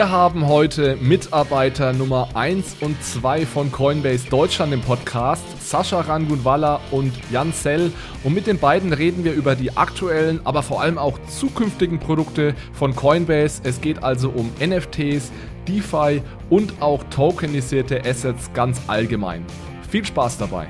Wir haben heute Mitarbeiter Nummer 1 und 2 von Coinbase Deutschland im Podcast, Sascha Rangunwala und Jan Sell. Und mit den beiden reden wir über die aktuellen, aber vor allem auch zukünftigen Produkte von Coinbase. Es geht also um NFTs, DeFi und auch tokenisierte Assets ganz allgemein. Viel Spaß dabei!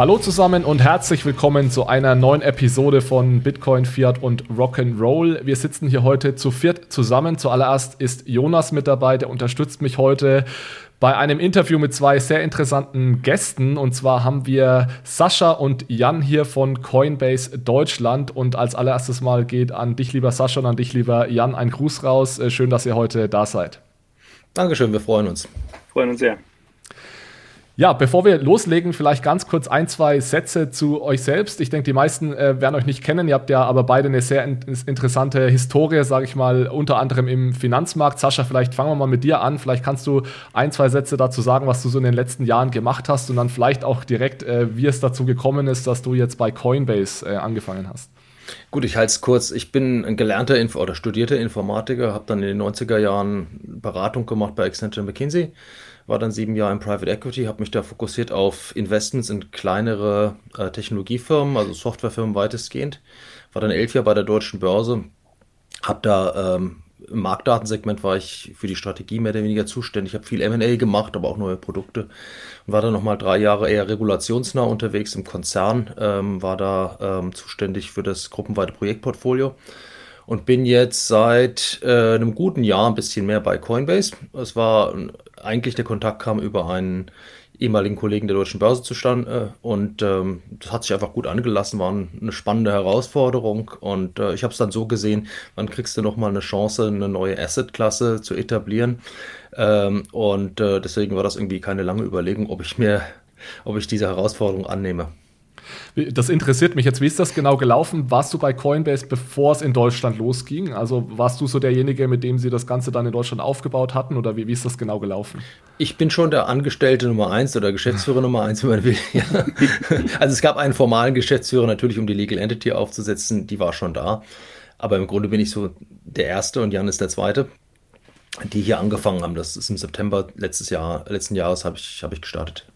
Hallo zusammen und herzlich willkommen zu einer neuen Episode von Bitcoin, Fiat und Rock'n'Roll. Wir sitzen hier heute zu viert zusammen. Zuallererst ist Jonas mit dabei, der unterstützt mich heute bei einem Interview mit zwei sehr interessanten Gästen. Und zwar haben wir Sascha und Jan hier von Coinbase Deutschland. Und als allererstes Mal geht an dich, lieber Sascha, und an dich, lieber Jan, ein Gruß raus. Äh, schön, dass ihr heute da seid. Dankeschön, wir freuen uns. Freuen uns sehr. Ja, bevor wir loslegen, vielleicht ganz kurz ein, zwei Sätze zu euch selbst. Ich denke, die meisten äh, werden euch nicht kennen. Ihr habt ja aber beide eine sehr in interessante Historie, sage ich mal, unter anderem im Finanzmarkt. Sascha, vielleicht fangen wir mal mit dir an. Vielleicht kannst du ein, zwei Sätze dazu sagen, was du so in den letzten Jahren gemacht hast und dann vielleicht auch direkt, äh, wie es dazu gekommen ist, dass du jetzt bei Coinbase äh, angefangen hast. Gut, ich halte es kurz. Ich bin ein gelernter Inf oder studierter Informatiker, habe dann in den 90er Jahren Beratung gemacht bei Accenture McKinsey war dann sieben Jahre im Private Equity, habe mich da fokussiert auf Investments in kleinere äh, Technologiefirmen, also Softwarefirmen weitestgehend. War dann elf Jahre bei der deutschen Börse, habe da ähm, im Marktdatensegment war ich für die Strategie mehr oder weniger zuständig. Ich habe viel M&A gemacht, aber auch neue Produkte. Und war dann nochmal drei Jahre eher regulationsnah unterwegs im Konzern, ähm, war da ähm, zuständig für das gruppenweite Projektportfolio und bin jetzt seit äh, einem guten Jahr ein bisschen mehr bei Coinbase. Es war eigentlich der Kontakt kam über einen ehemaligen Kollegen der Deutschen Börse zustande und ähm, das hat sich einfach gut angelassen, war eine spannende Herausforderung und äh, ich habe es dann so gesehen, wann kriegst du nochmal eine Chance, eine neue Asset-Klasse zu etablieren ähm, und äh, deswegen war das irgendwie keine lange Überlegung, ob ich mir, ob ich diese Herausforderung annehme. Das interessiert mich jetzt. Wie ist das genau gelaufen? Warst du bei Coinbase, bevor es in Deutschland losging? Also warst du so derjenige, mit dem sie das Ganze dann in Deutschland aufgebaut hatten? Oder wie, wie ist das genau gelaufen? Ich bin schon der Angestellte Nummer eins oder Geschäftsführer Nummer eins, wenn man will. Ja. Also es gab einen formalen Geschäftsführer natürlich, um die Legal Entity aufzusetzen. Die war schon da. Aber im Grunde bin ich so der Erste und Jan ist der Zweite die hier angefangen haben. Das ist im September letztes Jahr, letzten Jahres habe ich, hab ich gestartet.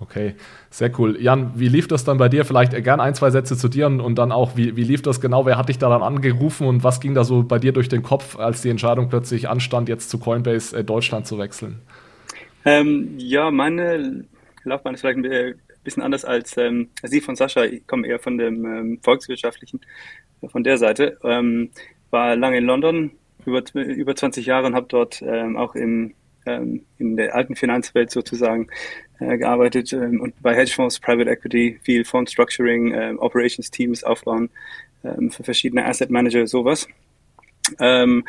Okay, sehr cool. Jan, wie lief das dann bei dir? Vielleicht gern ein, zwei Sätze zu dir und, dann auch, wie, wie lief das genau? Wer hat dich da dann angerufen und was ging da so bei dir durch den Kopf, als die Entscheidung plötzlich anstand, jetzt zu Coinbase äh, Deutschland zu wechseln? Ähm, ja, meine Laufbahn ist vielleicht ein bisschen anders als ähm, Sie von Sascha. Ich komme eher von dem ähm, Volkswirtschaftlichen, von der Seite. Ähm, war lange in London, über, über 20 Jahre und habe dort ähm, auch im ähm, in der alten Finanzwelt sozusagen äh, gearbeitet ähm, und bei Hedgefonds, Private Equity, viel Fund Structuring, äh, Operations Teams aufbauen ähm, für verschiedene Asset Manager, sowas. Ähm,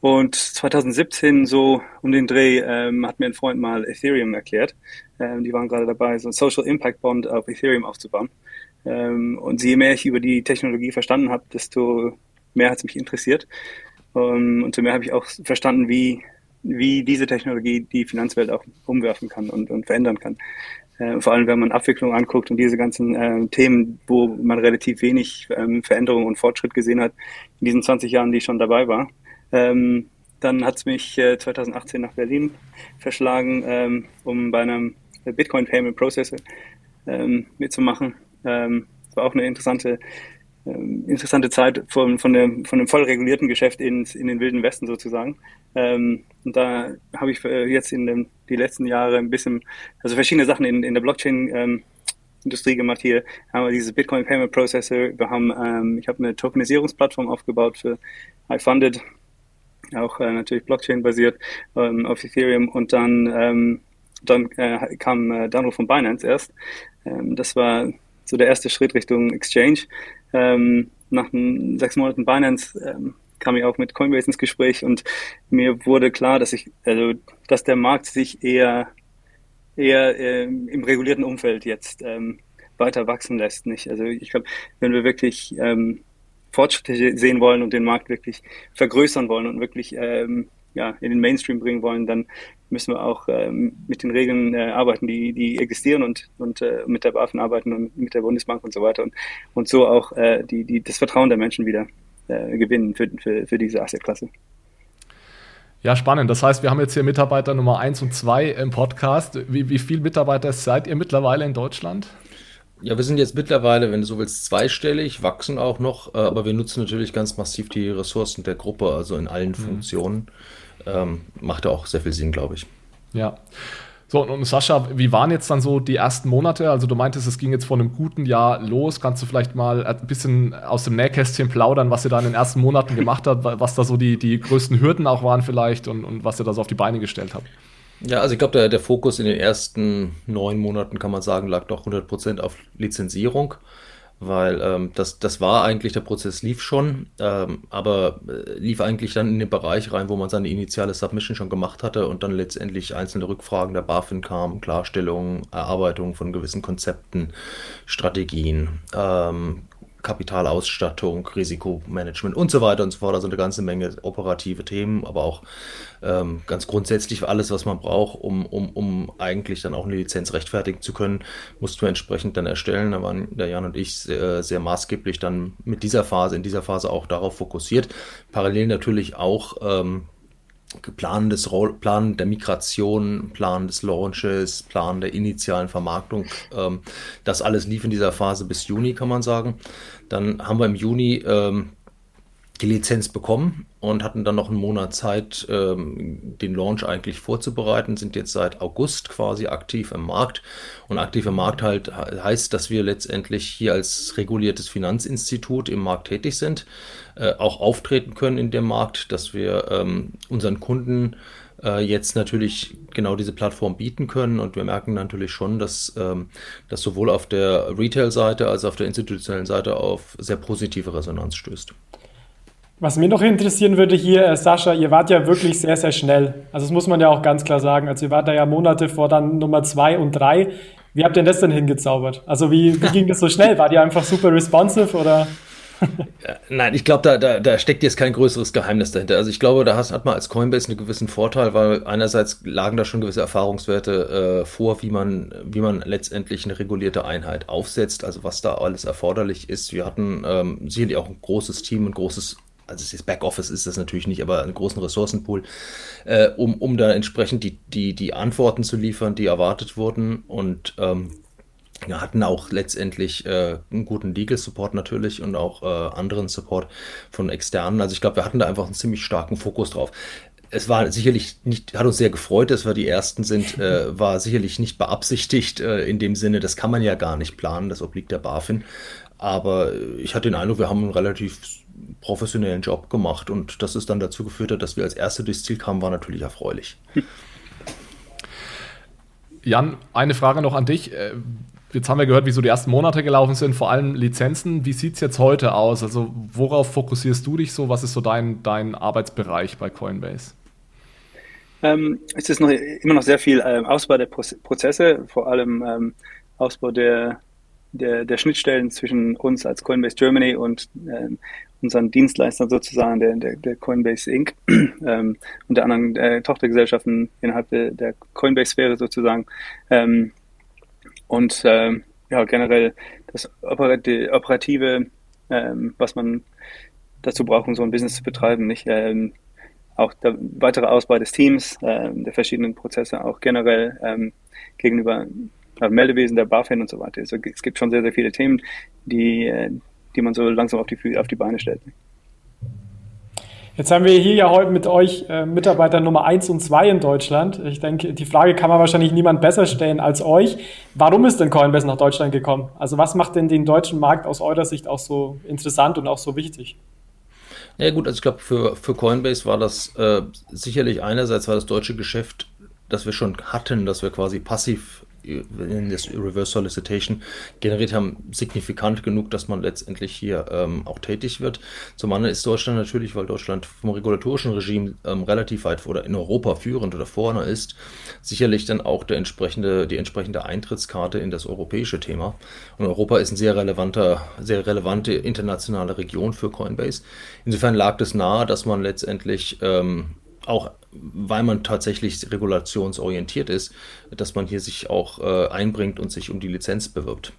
und 2017 so um den Dreh ähm, hat mir ein Freund mal Ethereum erklärt. Ähm, die waren gerade dabei, so ein Social Impact Bond auf Ethereum aufzubauen. Ähm, und je mehr ich über die Technologie verstanden habe, desto mehr hat es mich interessiert. Und so mehr habe ich auch verstanden, wie wie diese Technologie die Finanzwelt auch umwerfen kann und, und verändern kann. Äh, vor allem, wenn man Abwicklung anguckt und diese ganzen äh, Themen, wo man relativ wenig ähm, Veränderung und Fortschritt gesehen hat in diesen 20 Jahren, die ich schon dabei war. Ähm, dann hat es mich äh, 2018 nach Berlin verschlagen, ähm, um bei einem Bitcoin Payment Processor ähm, mitzumachen. Ähm, war auch eine interessante interessante Zeit von, von, dem, von dem voll regulierten Geschäft in, in den wilden Westen sozusagen. Ähm, und da habe ich äh, jetzt in den, die letzten Jahre ein bisschen, also verschiedene Sachen in, in der Blockchain ähm, Industrie gemacht hier, haben wir dieses Bitcoin Payment Processor, wir haben, ähm, ich habe eine Tokenisierungsplattform aufgebaut für iFunded, auch äh, natürlich Blockchain basiert ähm, auf Ethereum und dann ähm, dann äh, kam äh, Dano von Binance erst. Ähm, das war so der erste Schritt Richtung Exchange. Ähm, nach sechs Monaten Binance ähm, kam ich auch mit Coinbase ins Gespräch und mir wurde klar, dass ich, also, dass der Markt sich eher, eher ähm, im regulierten Umfeld jetzt ähm, weiter wachsen lässt. Nicht? Also ich glaube, wenn wir wirklich ähm, Fortschritte sehen wollen und den Markt wirklich vergrößern wollen und wirklich ähm, ja, in den Mainstream bringen wollen, dann müssen wir auch ähm, mit den Regeln äh, arbeiten, die, die existieren und, und äh, mit der BaFin arbeiten und mit der Bundesbank und so weiter und, und so auch äh, die, die, das Vertrauen der Menschen wieder äh, gewinnen für, für, für diese Assetklasse. Ja, spannend. Das heißt, wir haben jetzt hier Mitarbeiter Nummer 1 und 2 im Podcast. Wie, wie viele Mitarbeiter seid ihr mittlerweile in Deutschland? Ja, wir sind jetzt mittlerweile, wenn du so willst, zweistellig, wachsen auch noch, äh, aber wir nutzen natürlich ganz massiv die Ressourcen der Gruppe, also in allen mhm. Funktionen. Ähm, macht ja auch sehr viel Sinn, glaube ich. Ja. So, und Sascha, wie waren jetzt dann so die ersten Monate? Also du meintest, es ging jetzt vor einem guten Jahr los. Kannst du vielleicht mal ein bisschen aus dem Nähkästchen plaudern, was ihr da in den ersten Monaten gemacht habt, was da so die, die größten Hürden auch waren vielleicht und, und was ihr da so auf die Beine gestellt habt? Ja, also ich glaube, der, der Fokus in den ersten neun Monaten, kann man sagen, lag doch 100% auf Lizenzierung weil ähm, das, das war eigentlich, der Prozess lief schon, ähm, aber äh, lief eigentlich dann in den Bereich rein, wo man seine initiale Submission schon gemacht hatte und dann letztendlich einzelne Rückfragen der BaFin kamen, Klarstellung, Erarbeitung von gewissen Konzepten, Strategien, ähm, Kapitalausstattung, Risikomanagement und so weiter und so fort. Also eine ganze Menge operative Themen, aber auch ähm, ganz grundsätzlich alles, was man braucht, um, um, um eigentlich dann auch eine Lizenz rechtfertigen zu können, mussten wir entsprechend dann erstellen. Da waren der Jan und ich sehr, sehr maßgeblich dann mit dieser Phase, in dieser Phase auch darauf fokussiert. Parallel natürlich auch ähm, Plan des Plan der Migration, Plan des Launches, Plan der initialen Vermarktung. Ähm, das alles lief in dieser Phase bis Juni, kann man sagen. Dann haben wir im Juni ähm, die Lizenz bekommen und hatten dann noch einen Monat Zeit, ähm, den Launch eigentlich vorzubereiten, sind jetzt seit August quasi aktiv im Markt. Und aktiv im Markt halt heißt, dass wir letztendlich hier als reguliertes Finanzinstitut im Markt tätig sind, äh, auch auftreten können in dem Markt, dass wir ähm, unseren Kunden äh, jetzt natürlich genau diese Plattform bieten können. Und wir merken natürlich schon, dass ähm, das sowohl auf der Retail-Seite als auch auf der institutionellen Seite auf sehr positive Resonanz stößt. Was mir noch interessieren würde hier, äh, Sascha, ihr wart ja wirklich sehr, sehr schnell. Also das muss man ja auch ganz klar sagen. Also ihr wart da ja Monate vor dann Nummer zwei und drei. Wie habt ihr das denn hingezaubert? Also wie, wie ging das so schnell? Wart ihr einfach super responsive oder? Nein, ich glaube, da, da, da steckt jetzt kein größeres Geheimnis dahinter. Also ich glaube, da hat man als Coinbase einen gewissen Vorteil, weil einerseits lagen da schon gewisse Erfahrungswerte äh, vor, wie man, wie man letztendlich eine regulierte Einheit aufsetzt, also was da alles erforderlich ist. Wir hatten ähm, sicherlich auch ein großes Team, ein großes also das Backoffice ist das natürlich nicht, aber einen großen Ressourcenpool, äh, um, um da entsprechend die, die, die Antworten zu liefern, die erwartet wurden. Und ähm, wir hatten auch letztendlich äh, einen guten Legal-Support natürlich und auch äh, anderen Support von externen. Also ich glaube, wir hatten da einfach einen ziemlich starken Fokus drauf. Es war sicherlich nicht, hat uns sehr gefreut, dass wir die Ersten sind, äh, war sicherlich nicht beabsichtigt äh, in dem Sinne, das kann man ja gar nicht planen, das obliegt der BaFin. Aber ich hatte den Eindruck, wir haben einen relativ professionellen Job gemacht und das ist dann dazu geführt hat, dass wir als Erste durchs Ziel kamen, war natürlich erfreulich. Jan, eine Frage noch an dich. Äh, jetzt haben wir gehört, wie so die ersten Monate gelaufen sind, vor allem Lizenzen. Wie sieht es jetzt heute aus? Also worauf fokussierst du dich so? Was ist so dein, dein Arbeitsbereich bei Coinbase? Ähm, es ist noch, immer noch sehr viel ähm, Ausbau der Prozesse, vor allem ähm, Ausbau der, der, der, Schnittstellen zwischen uns als Coinbase Germany und ähm, unseren Dienstleistern sozusagen, der, der, der Coinbase Inc. ähm, und der anderen äh, Tochtergesellschaften innerhalb der, der Coinbase-Sphäre sozusagen. Ähm, und ähm, ja, generell das Operative, ähm, was man dazu braucht, um so ein Business zu betreiben, nicht? Ähm, auch der weitere Ausbau des Teams, ähm, der verschiedenen Prozesse, auch generell ähm, gegenüber äh, Meldewesen, der BaFin und so weiter. Also es gibt schon sehr, sehr viele Themen, die, äh, die man so langsam auf die, auf die Beine stellt. Jetzt haben wir hier ja heute mit euch äh, Mitarbeiter Nummer 1 und 2 in Deutschland. Ich denke, die Frage kann man wahrscheinlich niemand besser stellen als euch. Warum ist denn Coinbase nach Deutschland gekommen? Also was macht denn den deutschen Markt aus eurer Sicht auch so interessant und auch so wichtig? Ja gut, also ich glaube, für, für Coinbase war das äh, sicherlich einerseits war das deutsche Geschäft, das wir schon hatten, dass wir quasi passiv in das Reverse Solicitation generiert haben, signifikant genug, dass man letztendlich hier ähm, auch tätig wird. Zum anderen ist Deutschland natürlich, weil Deutschland vom regulatorischen Regime ähm, relativ weit oder in Europa führend oder vorne ist, sicherlich dann auch der entsprechende, die entsprechende Eintrittskarte in das europäische Thema. Und Europa ist ein sehr relevanter, sehr relevante internationale Region für Coinbase. Insofern lag es nahe, dass man letztendlich ähm, auch weil man tatsächlich regulationsorientiert ist, dass man hier sich auch äh, einbringt und sich um die Lizenz bewirbt.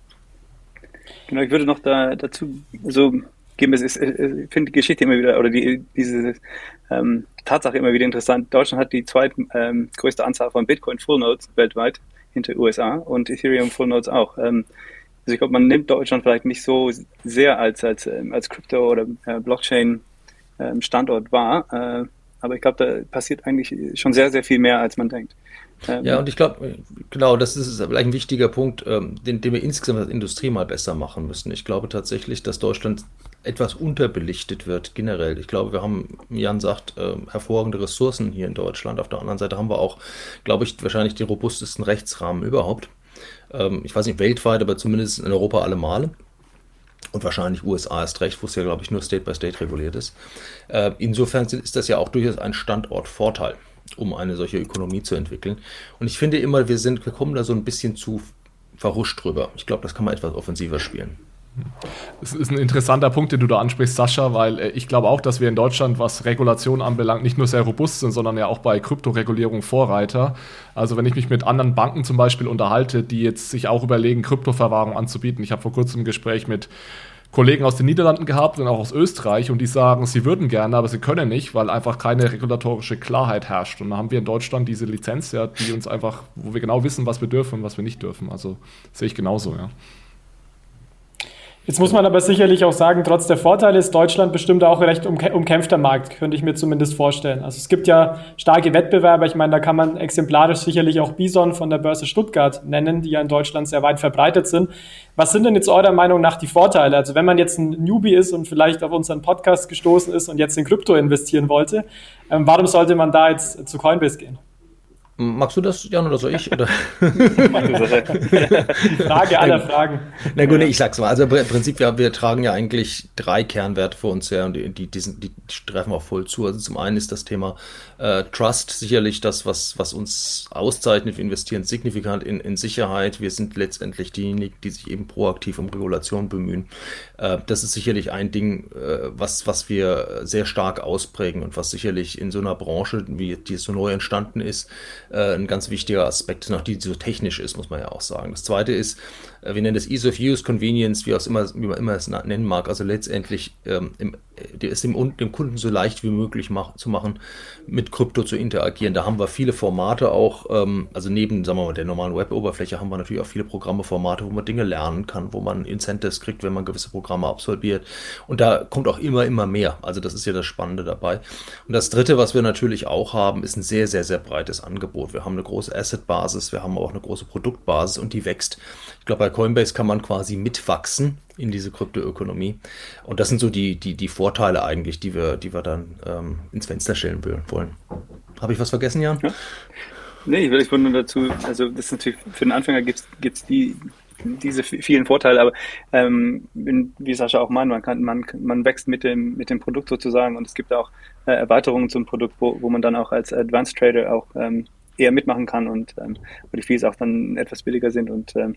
Genau, ich würde noch da, dazu so geben, ich finde die Geschichte immer wieder, oder die, diese ähm, Tatsache immer wieder interessant. Deutschland hat die zweitgrößte ähm, Anzahl von Bitcoin Full Nodes weltweit hinter USA und Ethereum Full Nodes auch. Ähm, also ich glaube, man nimmt Deutschland vielleicht nicht so sehr als, als, ähm, als Krypto- oder äh, Blockchain-Standort ähm, wahr, äh, aber ich glaube, da passiert eigentlich schon sehr, sehr viel mehr, als man denkt. Ähm, ja, und ich glaube, genau, das ist vielleicht ein wichtiger Punkt, ähm, den, den wir insgesamt als Industrie mal besser machen müssen. Ich glaube tatsächlich, dass Deutschland etwas unterbelichtet wird generell. Ich glaube, wir haben, Jan sagt, äh, hervorragende Ressourcen hier in Deutschland. Auf der anderen Seite haben wir auch, glaube ich, wahrscheinlich den robustesten Rechtsrahmen überhaupt. Ähm, ich weiß nicht weltweit, aber zumindest in Europa alle Male. Und wahrscheinlich USA erst recht, wo es ja, glaube ich, nur State by State reguliert ist. Äh, insofern ist das ja auch durchaus ein Standortvorteil um eine solche Ökonomie zu entwickeln. Und ich finde immer, wir sind, wir kommen da so ein bisschen zu verhuscht drüber. Ich glaube, das kann man etwas offensiver spielen. Das ist ein interessanter Punkt, den du da ansprichst, Sascha, weil äh, ich glaube auch, dass wir in Deutschland, was Regulation anbelangt, nicht nur sehr robust sind, sondern ja auch bei Kryptoregulierung Vorreiter. Also wenn ich mich mit anderen Banken zum Beispiel unterhalte, die jetzt sich auch überlegen, Kryptoverwahrung anzubieten. Ich habe vor kurzem ein Gespräch mit Kollegen aus den Niederlanden gehabt und auch aus Österreich und die sagen, sie würden gerne, aber sie können nicht, weil einfach keine regulatorische Klarheit herrscht. Und da haben wir in Deutschland diese Lizenz, ja, die uns einfach, wo wir genau wissen, was wir dürfen und was wir nicht dürfen. Also sehe ich genauso, ja. Jetzt muss man aber sicherlich auch sagen, trotz der Vorteile ist Deutschland bestimmt auch recht umkämpfter Markt, könnte ich mir zumindest vorstellen. Also es gibt ja starke Wettbewerber. Ich meine, da kann man exemplarisch sicherlich auch Bison von der Börse Stuttgart nennen, die ja in Deutschland sehr weit verbreitet sind. Was sind denn jetzt eurer Meinung nach die Vorteile? Also wenn man jetzt ein Newbie ist und vielleicht auf unseren Podcast gestoßen ist und jetzt in Krypto investieren wollte, ähm, warum sollte man da jetzt zu Coinbase gehen? Magst du das, Jan, oder soll ich? Oder? Frage aller Fragen. Na gut, nee, ich sag's mal. Also im Prinzip, ja, wir tragen ja eigentlich drei Kernwerte für uns her und die, die, die, die treffen auch voll zu. Also zum einen ist das Thema äh, Trust sicherlich das, was, was uns auszeichnet. Wir investieren signifikant in, in Sicherheit. Wir sind letztendlich diejenigen, die sich eben proaktiv um Regulation bemühen. Äh, das ist sicherlich ein Ding, äh, was, was wir sehr stark ausprägen und was sicherlich in so einer Branche, wie die so neu entstanden ist, ein ganz wichtiger Aspekt noch die so technisch ist, muss man ja auch sagen. Das zweite ist, äh, wir nennen das Ease of Use, Convenience, wie, auch immer, wie man immer es nennen mag. Also letztendlich ähm, im, ist dem, dem, Kunden so leicht wie möglich mach, zu machen, mit Krypto zu interagieren. Da haben wir viele Formate auch, ähm, also neben, sagen wir mal, der normalen Web-Oberfläche haben wir natürlich auch viele Programme, Formate, wo man Dinge lernen kann, wo man Incentives kriegt, wenn man gewisse Programme absolviert. Und da kommt auch immer, immer mehr. Also das ist ja das Spannende dabei. Und das Dritte, was wir natürlich auch haben, ist ein sehr, sehr, sehr breites Angebot. Wir haben eine große Asset-Basis, wir haben auch eine große Produktbasis und die wächst. Ich glaube, bei Coinbase kann man quasi mitwachsen in diese Kryptoökonomie. Und das sind so die, die, die Vorteile eigentlich, die wir, die wir dann ähm, ins Fenster stellen wollen. Habe ich was vergessen, Jan? Ja. Nee, ich wollte nur dazu, also das ist natürlich, für den Anfänger gibt es die, diese vielen Vorteile, aber ähm, wie Sascha auch meint, man kann, man, man wächst mit dem, mit dem Produkt sozusagen und es gibt auch äh, Erweiterungen zum Produkt, wo, wo man dann auch als Advanced Trader auch ähm, eher mitmachen kann und ähm, wo die Fees auch dann etwas billiger sind und ähm,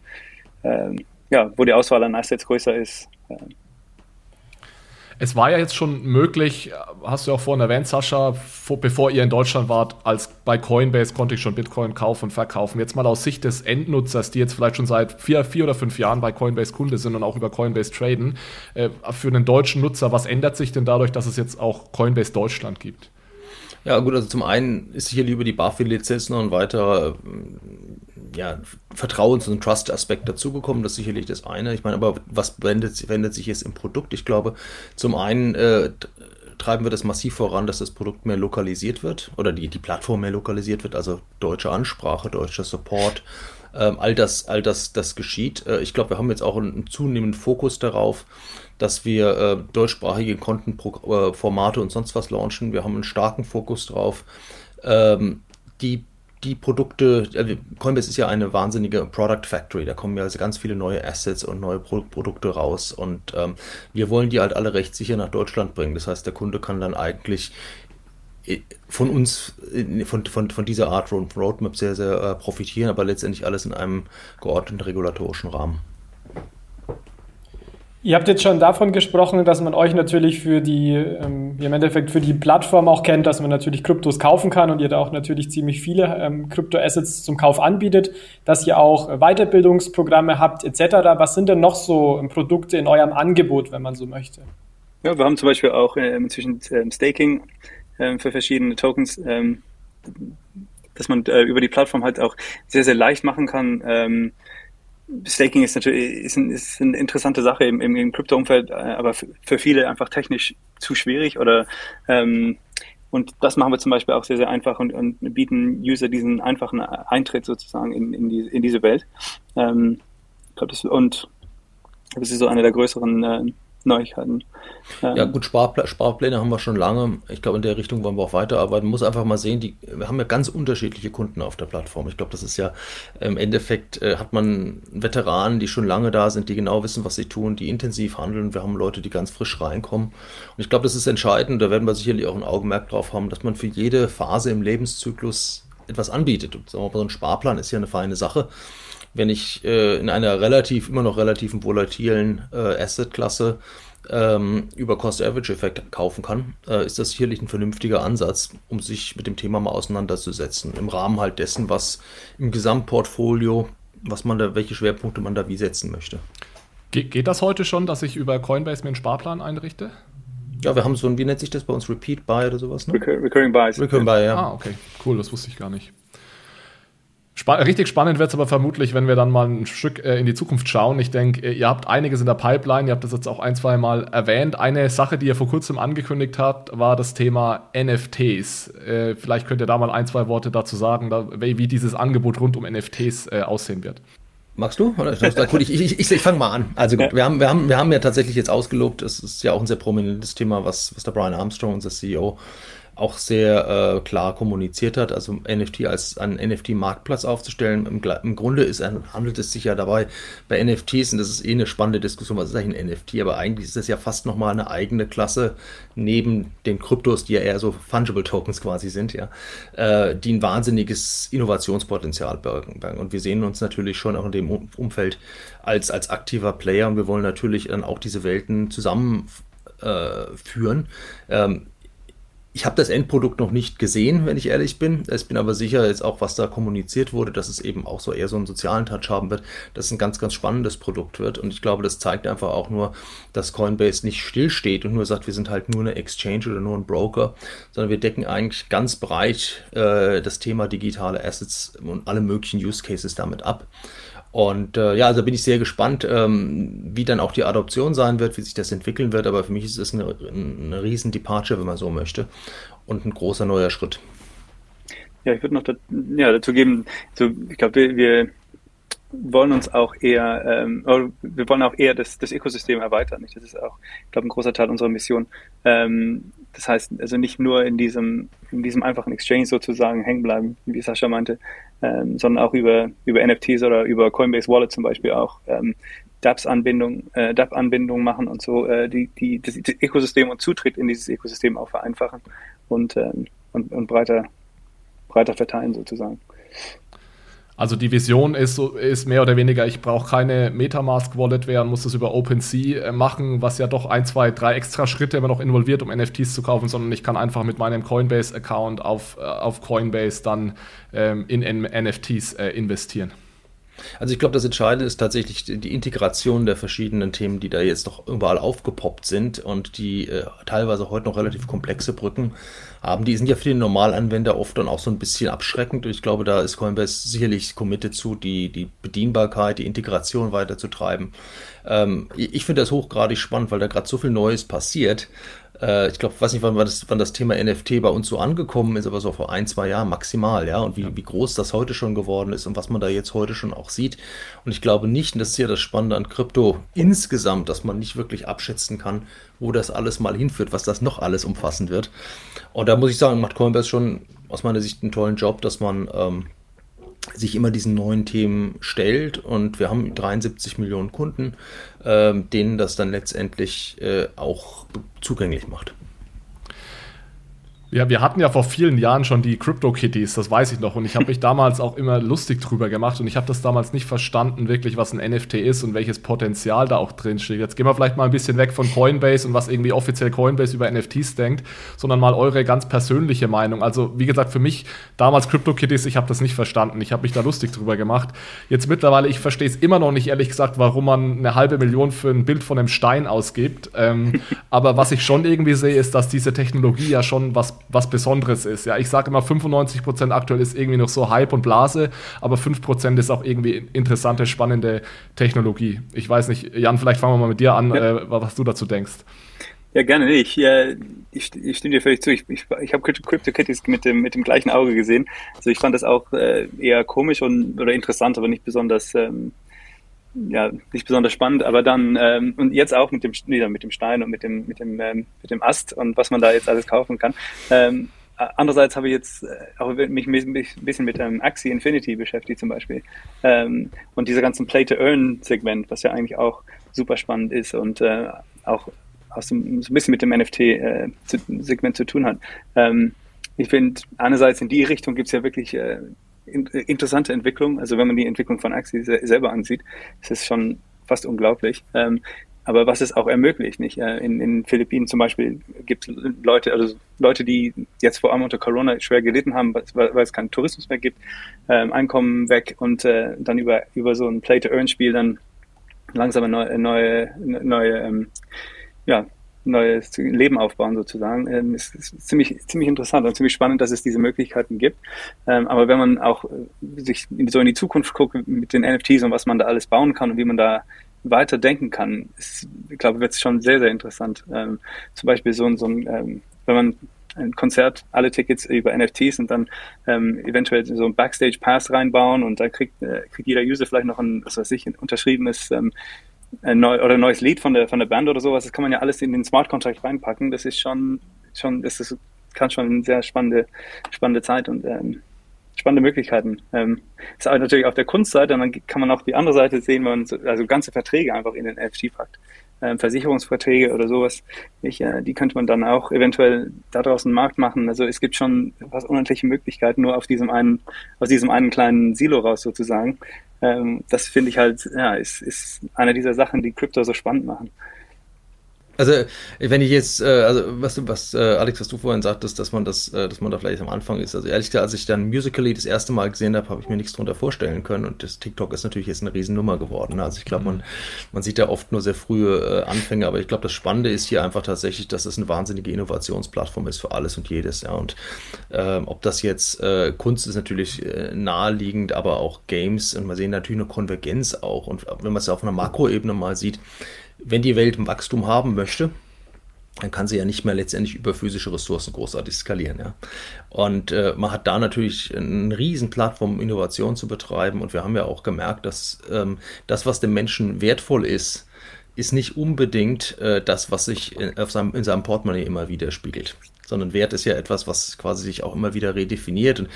ja, wo die Auswahl an Assets größer ist. Es war ja jetzt schon möglich, hast du ja auch vorhin erwähnt, Sascha, vor, bevor ihr in Deutschland wart, als bei Coinbase konnte ich schon Bitcoin kaufen und verkaufen. Jetzt mal aus Sicht des Endnutzers, die jetzt vielleicht schon seit vier, vier oder fünf Jahren bei Coinbase Kunde sind und auch über Coinbase traden. Äh, für einen deutschen Nutzer, was ändert sich denn dadurch, dass es jetzt auch Coinbase Deutschland gibt? Ja, gut, also zum einen ist sicherlich über die BaFin-Lizenz noch ein weiterer ja, Vertrauens- und Trust-Aspekt dazugekommen. Das ist sicherlich das eine. Ich meine, aber was wendet, wendet sich jetzt im Produkt? Ich glaube, zum einen äh, treiben wir das massiv voran, dass das Produkt mehr lokalisiert wird oder die, die Plattform mehr lokalisiert wird, also deutsche Ansprache, deutscher Support. Ähm, all das, all das, das geschieht. Äh, ich glaube, wir haben jetzt auch einen zunehmenden Fokus darauf, dass wir äh, deutschsprachige Content-Formate äh, und sonst was launchen. Wir haben einen starken Fokus drauf. Ähm, die die Produkte, äh, Coinbase ist ja eine wahnsinnige Product Factory, da kommen ja also ganz viele neue Assets und neue Pro Produkte raus und ähm, wir wollen die halt alle recht sicher nach Deutschland bringen. Das heißt, der Kunde kann dann eigentlich äh, von uns, äh, von, von, von dieser Art Roadmap sehr, sehr äh, profitieren, aber letztendlich alles in einem geordneten regulatorischen Rahmen. Ihr habt jetzt schon davon gesprochen, dass man euch natürlich für die, ähm, im Endeffekt für die Plattform auch kennt, dass man natürlich Kryptos kaufen kann und ihr da auch natürlich ziemlich viele ähm, Kryptoassets zum Kauf anbietet, dass ihr auch Weiterbildungsprogramme habt etc. Was sind denn noch so Produkte in eurem Angebot, wenn man so möchte? Ja, wir haben zum Beispiel auch äh, inzwischen ähm, Staking äh, für verschiedene Tokens, ähm, dass man äh, über die Plattform halt auch sehr, sehr leicht machen kann, ähm, Staking ist natürlich ist, ein, ist eine interessante Sache im, Krypto-Umfeld, äh, aber für viele einfach technisch zu schwierig oder ähm, und das machen wir zum Beispiel auch sehr, sehr einfach und, und bieten User diesen einfachen Eintritt sozusagen in, in, die, in diese Welt. Ähm, ich glaube, das und das ist so eine der größeren äh, Neuigkeiten. Ja, ähm, gut, Sparpl Sparpläne haben wir schon lange. Ich glaube, in der Richtung wollen wir auch weiterarbeiten. Man muss einfach mal sehen, die, wir haben ja ganz unterschiedliche Kunden auf der Plattform. Ich glaube, das ist ja im Endeffekt äh, hat man Veteranen, die schon lange da sind, die genau wissen, was sie tun, die intensiv handeln. Wir haben Leute, die ganz frisch reinkommen. Und ich glaube, das ist entscheidend. Da werden wir sicherlich auch ein Augenmerk drauf haben, dass man für jede Phase im Lebenszyklus etwas anbietet. Und sagen wir mal, so ein Sparplan ist ja eine feine Sache wenn ich äh, in einer relativ, immer noch relativen volatilen äh, Asset-Klasse ähm, über Cost-Average-Effekt kaufen kann, äh, ist das sicherlich ein vernünftiger Ansatz, um sich mit dem Thema mal auseinanderzusetzen. Im Rahmen halt dessen, was im Gesamtportfolio, was man da, welche Schwerpunkte man da wie setzen möchte. Ge geht das heute schon, dass ich über Coinbase mir einen Sparplan einrichte? Ja, wir haben so ein, wie nennt sich das bei uns, Repeat Buy oder sowas, ne? Recur Recurring Buys. Recurring Buy, ja. Ah, okay, cool, das wusste ich gar nicht. Spa richtig spannend wird es aber vermutlich, wenn wir dann mal ein Stück äh, in die Zukunft schauen. Ich denke, ihr habt einiges in der Pipeline, ihr habt das jetzt auch ein, zwei Mal erwähnt. Eine Sache, die ihr vor kurzem angekündigt habt, war das Thema NFTs. Äh, vielleicht könnt ihr da mal ein, zwei Worte dazu sagen, da, wie dieses Angebot rund um NFTs äh, aussehen wird. Magst du? Oder? ich ich, ich, ich fange mal an. Also gut, wir, haben, wir, haben, wir haben ja tatsächlich jetzt ausgelobt, es ist ja auch ein sehr prominentes Thema, was, was der Brian Armstrong, unser CEO, auch sehr äh, klar kommuniziert hat, also NFT als einen NFT-Marktplatz aufzustellen. Im, Im, Grunde ist, handelt es sich ja dabei bei NFTs, und das ist eh eine spannende Diskussion, was ist eigentlich ein NFT, aber eigentlich ist das ja fast nochmal eine eigene Klasse neben den Kryptos, die ja eher so Fungible Tokens quasi sind, ja, äh, die ein wahnsinniges Innovationspotenzial bergen. Und wir sehen uns natürlich schon auch in dem Umfeld als, als aktiver Player und wir wollen natürlich dann auch diese Welten zusammenführen. Äh, ähm, ich habe das Endprodukt noch nicht gesehen, wenn ich ehrlich bin. Ich bin aber sicher, jetzt auch was da kommuniziert wurde, dass es eben auch so eher so einen sozialen Touch haben wird, dass es ein ganz, ganz spannendes Produkt wird. Und ich glaube, das zeigt einfach auch nur, dass Coinbase nicht stillsteht und nur sagt, wir sind halt nur eine Exchange oder nur ein Broker, sondern wir decken eigentlich ganz breit äh, das Thema digitale Assets und alle möglichen Use Cases damit ab. Und äh, ja, also bin ich sehr gespannt, ähm, wie dann auch die Adoption sein wird, wie sich das entwickeln wird. Aber für mich ist es eine, eine riesen Departure, wenn man so möchte. Und ein großer neuer Schritt. Ja, ich würde noch da, ja, dazu geben, so, ich glaube, wir, wir wollen uns auch eher, ähm, wir wollen auch eher das, das Ökosystem erweitern. Nicht? Das ist auch, ich glaube, ein großer Teil unserer Mission. Ähm, das heißt, also nicht nur in diesem, in diesem einfachen Exchange sozusagen hängen bleiben, wie Sascha meinte, ähm, sondern auch über, über NFTs oder über Coinbase Wallet zum Beispiel auch ähm, DApps-Anbindung, äh, DApp-Anbindung machen und so äh, die, die, das Ökosystem und Zutritt in dieses Ökosystem auch vereinfachen und, ähm, und, und breiter, breiter verteilen sozusagen. Also die Vision ist, ist mehr oder weniger, ich brauche keine Metamask-Wallet mehr und muss das über OpenSea äh, machen, was ja doch ein, zwei, drei extra Schritte immer noch involviert, um NFTs zu kaufen, sondern ich kann einfach mit meinem Coinbase-Account auf, äh, auf Coinbase dann ähm, in, in NFTs äh, investieren. Also ich glaube, das Entscheidende ist tatsächlich die Integration der verschiedenen Themen, die da jetzt doch überall aufgepoppt sind und die äh, teilweise heute noch relativ komplexe Brücken haben. Die sind ja für den Normalanwender oft dann auch so ein bisschen abschreckend. Ich glaube, da ist Coinbase sicherlich committed zu, die, die Bedienbarkeit, die Integration weiterzutreiben. Ähm, ich finde das hochgradig spannend, weil da gerade so viel Neues passiert. Äh, ich glaube, weiß nicht, wann, das, wann das Thema NFT bei uns so angekommen ist, aber so vor ein, zwei Jahren maximal, ja. Und wie, wie groß das heute schon geworden ist und was man da jetzt heute schon auch sieht. Und ich glaube nicht, und das ist ja das Spannende an Krypto insgesamt, dass man nicht wirklich abschätzen kann, wo das alles mal hinführt, was das noch alles umfassen wird. Und da muss ich sagen, macht Coinbase schon aus meiner Sicht einen tollen Job, dass man ähm, sich immer diesen neuen Themen stellt und wir haben 73 Millionen Kunden, äh, denen das dann letztendlich äh, auch zugänglich macht. Ja, wir hatten ja vor vielen Jahren schon die Crypto Kitties, das weiß ich noch. Und ich habe mich damals auch immer lustig drüber gemacht und ich habe das damals nicht verstanden, wirklich, was ein NFT ist und welches Potenzial da auch drin steht. Jetzt gehen wir vielleicht mal ein bisschen weg von Coinbase und was irgendwie offiziell Coinbase über NFTs denkt, sondern mal eure ganz persönliche Meinung. Also, wie gesagt, für mich damals Crypto Kitties, ich habe das nicht verstanden. Ich habe mich da lustig drüber gemacht. Jetzt mittlerweile, ich verstehe es immer noch nicht, ehrlich gesagt, warum man eine halbe Million für ein Bild von einem Stein ausgibt. Ähm, aber was ich schon irgendwie sehe, ist, dass diese Technologie ja schon was was Besonderes ist. Ja, ich sage immer, 95% aktuell ist irgendwie noch so Hype und Blase, aber 5% ist auch irgendwie interessante, spannende Technologie. Ich weiß nicht, Jan, vielleicht fangen wir mal mit dir an, ja. äh, was du dazu denkst. Ja, gerne. Ich, äh, ich, ich stimme dir völlig zu. Ich, ich, ich habe CryptoKitties mit dem, mit dem gleichen Auge gesehen. Also ich fand das auch äh, eher komisch und, oder interessant, aber nicht besonders ähm, ja, nicht besonders spannend, aber dann ähm, und jetzt auch mit dem wieder mit dem Stein und mit dem mit dem ähm, mit dem Ast und was man da jetzt alles kaufen kann. Ähm, andererseits habe ich jetzt äh, auch mich, mich ein bisschen mit ähm, Axie Infinity beschäftigt zum Beispiel ähm, und dieser ganzen Play to Earn Segment, was ja eigentlich auch super spannend ist und äh, auch, auch so, so ein bisschen mit dem NFT äh, Segment zu tun hat. Ähm, ich finde, einerseits in die Richtung gibt es ja wirklich äh, interessante Entwicklung. Also wenn man die Entwicklung von Axie selber ansieht, ist es schon fast unglaublich. Ähm, aber was es auch ermöglicht, nicht? Äh, in den Philippinen zum Beispiel gibt es Leute, also Leute, die jetzt vor allem unter Corona schwer gelitten haben, weil, weil es keinen Tourismus mehr gibt, ähm, Einkommen weg und äh, dann über, über so ein Play-to-Earn-Spiel dann langsam eine neue, neue, neue ähm, ja, neues Leben aufbauen sozusagen. Ähm, ist, ist ziemlich, ziemlich interessant und ziemlich spannend, dass es diese Möglichkeiten gibt. Ähm, aber wenn man auch äh, sich so in die Zukunft guckt mit den NFTs und was man da alles bauen kann und wie man da weiter denken kann, ist, ich glaube, wird es schon sehr, sehr interessant. Ähm, zum Beispiel so, so ein, ähm, wenn man ein Konzert, alle Tickets über NFTs und dann ähm, eventuell so ein Backstage-Pass reinbauen und dann kriegt, äh, kriegt jeder User vielleicht noch ein, was weiß ich, ein unterschriebenes ähm, ein neu, oder ein neues Lied von der, von der Band oder sowas, das kann man ja alles in den Smart Contract reinpacken. Das ist schon, schon, das ist, kann schon eine sehr spannende, spannende Zeit und ähm, spannende Möglichkeiten. Ähm, ist aber natürlich auf der Kunstseite und dann kann man auch die andere Seite sehen, wenn man so, also ganze Verträge einfach in den NFT packt. Ähm, Versicherungsverträge oder sowas, ich, äh, die könnte man dann auch eventuell da draußen Markt machen. Also es gibt schon was unendliche Möglichkeiten, nur auf diesem einen, aus diesem einen kleinen Silo raus sozusagen. Ähm, das finde ich halt, ja, ist, ist eine dieser Sachen, die Krypto so spannend machen. Also, wenn ich jetzt, äh, also was, was äh, Alex, was du vorhin sagtest, dass man das, äh, dass man da vielleicht am Anfang ist. Also ehrlich gesagt, als ich dann Musically das erste Mal gesehen habe, habe ich mir nichts drunter vorstellen können. Und das TikTok ist natürlich jetzt eine Riesennummer geworden. Also ich glaube, man, man sieht ja oft nur sehr frühe äh, Anfänge, aber ich glaube, das Spannende ist hier einfach tatsächlich, dass es eine wahnsinnige Innovationsplattform ist für alles und jedes. Ja. Und äh, ob das jetzt äh, Kunst ist natürlich äh, naheliegend, aber auch Games und man sehen natürlich eine Konvergenz auch. Und wenn man es auf einer Makroebene mal sieht, wenn die Welt ein Wachstum haben möchte, dann kann sie ja nicht mehr letztendlich über physische Ressourcen großartig skalieren. Ja. Und äh, man hat da natürlich eine riesen Plattform, Innovation zu betreiben. Und wir haben ja auch gemerkt, dass ähm, das, was dem Menschen wertvoll ist, ist nicht unbedingt äh, das, was sich in, seinem, in seinem Portemonnaie immer widerspiegelt sondern Wert ist ja etwas, was quasi sich auch immer wieder redefiniert. Und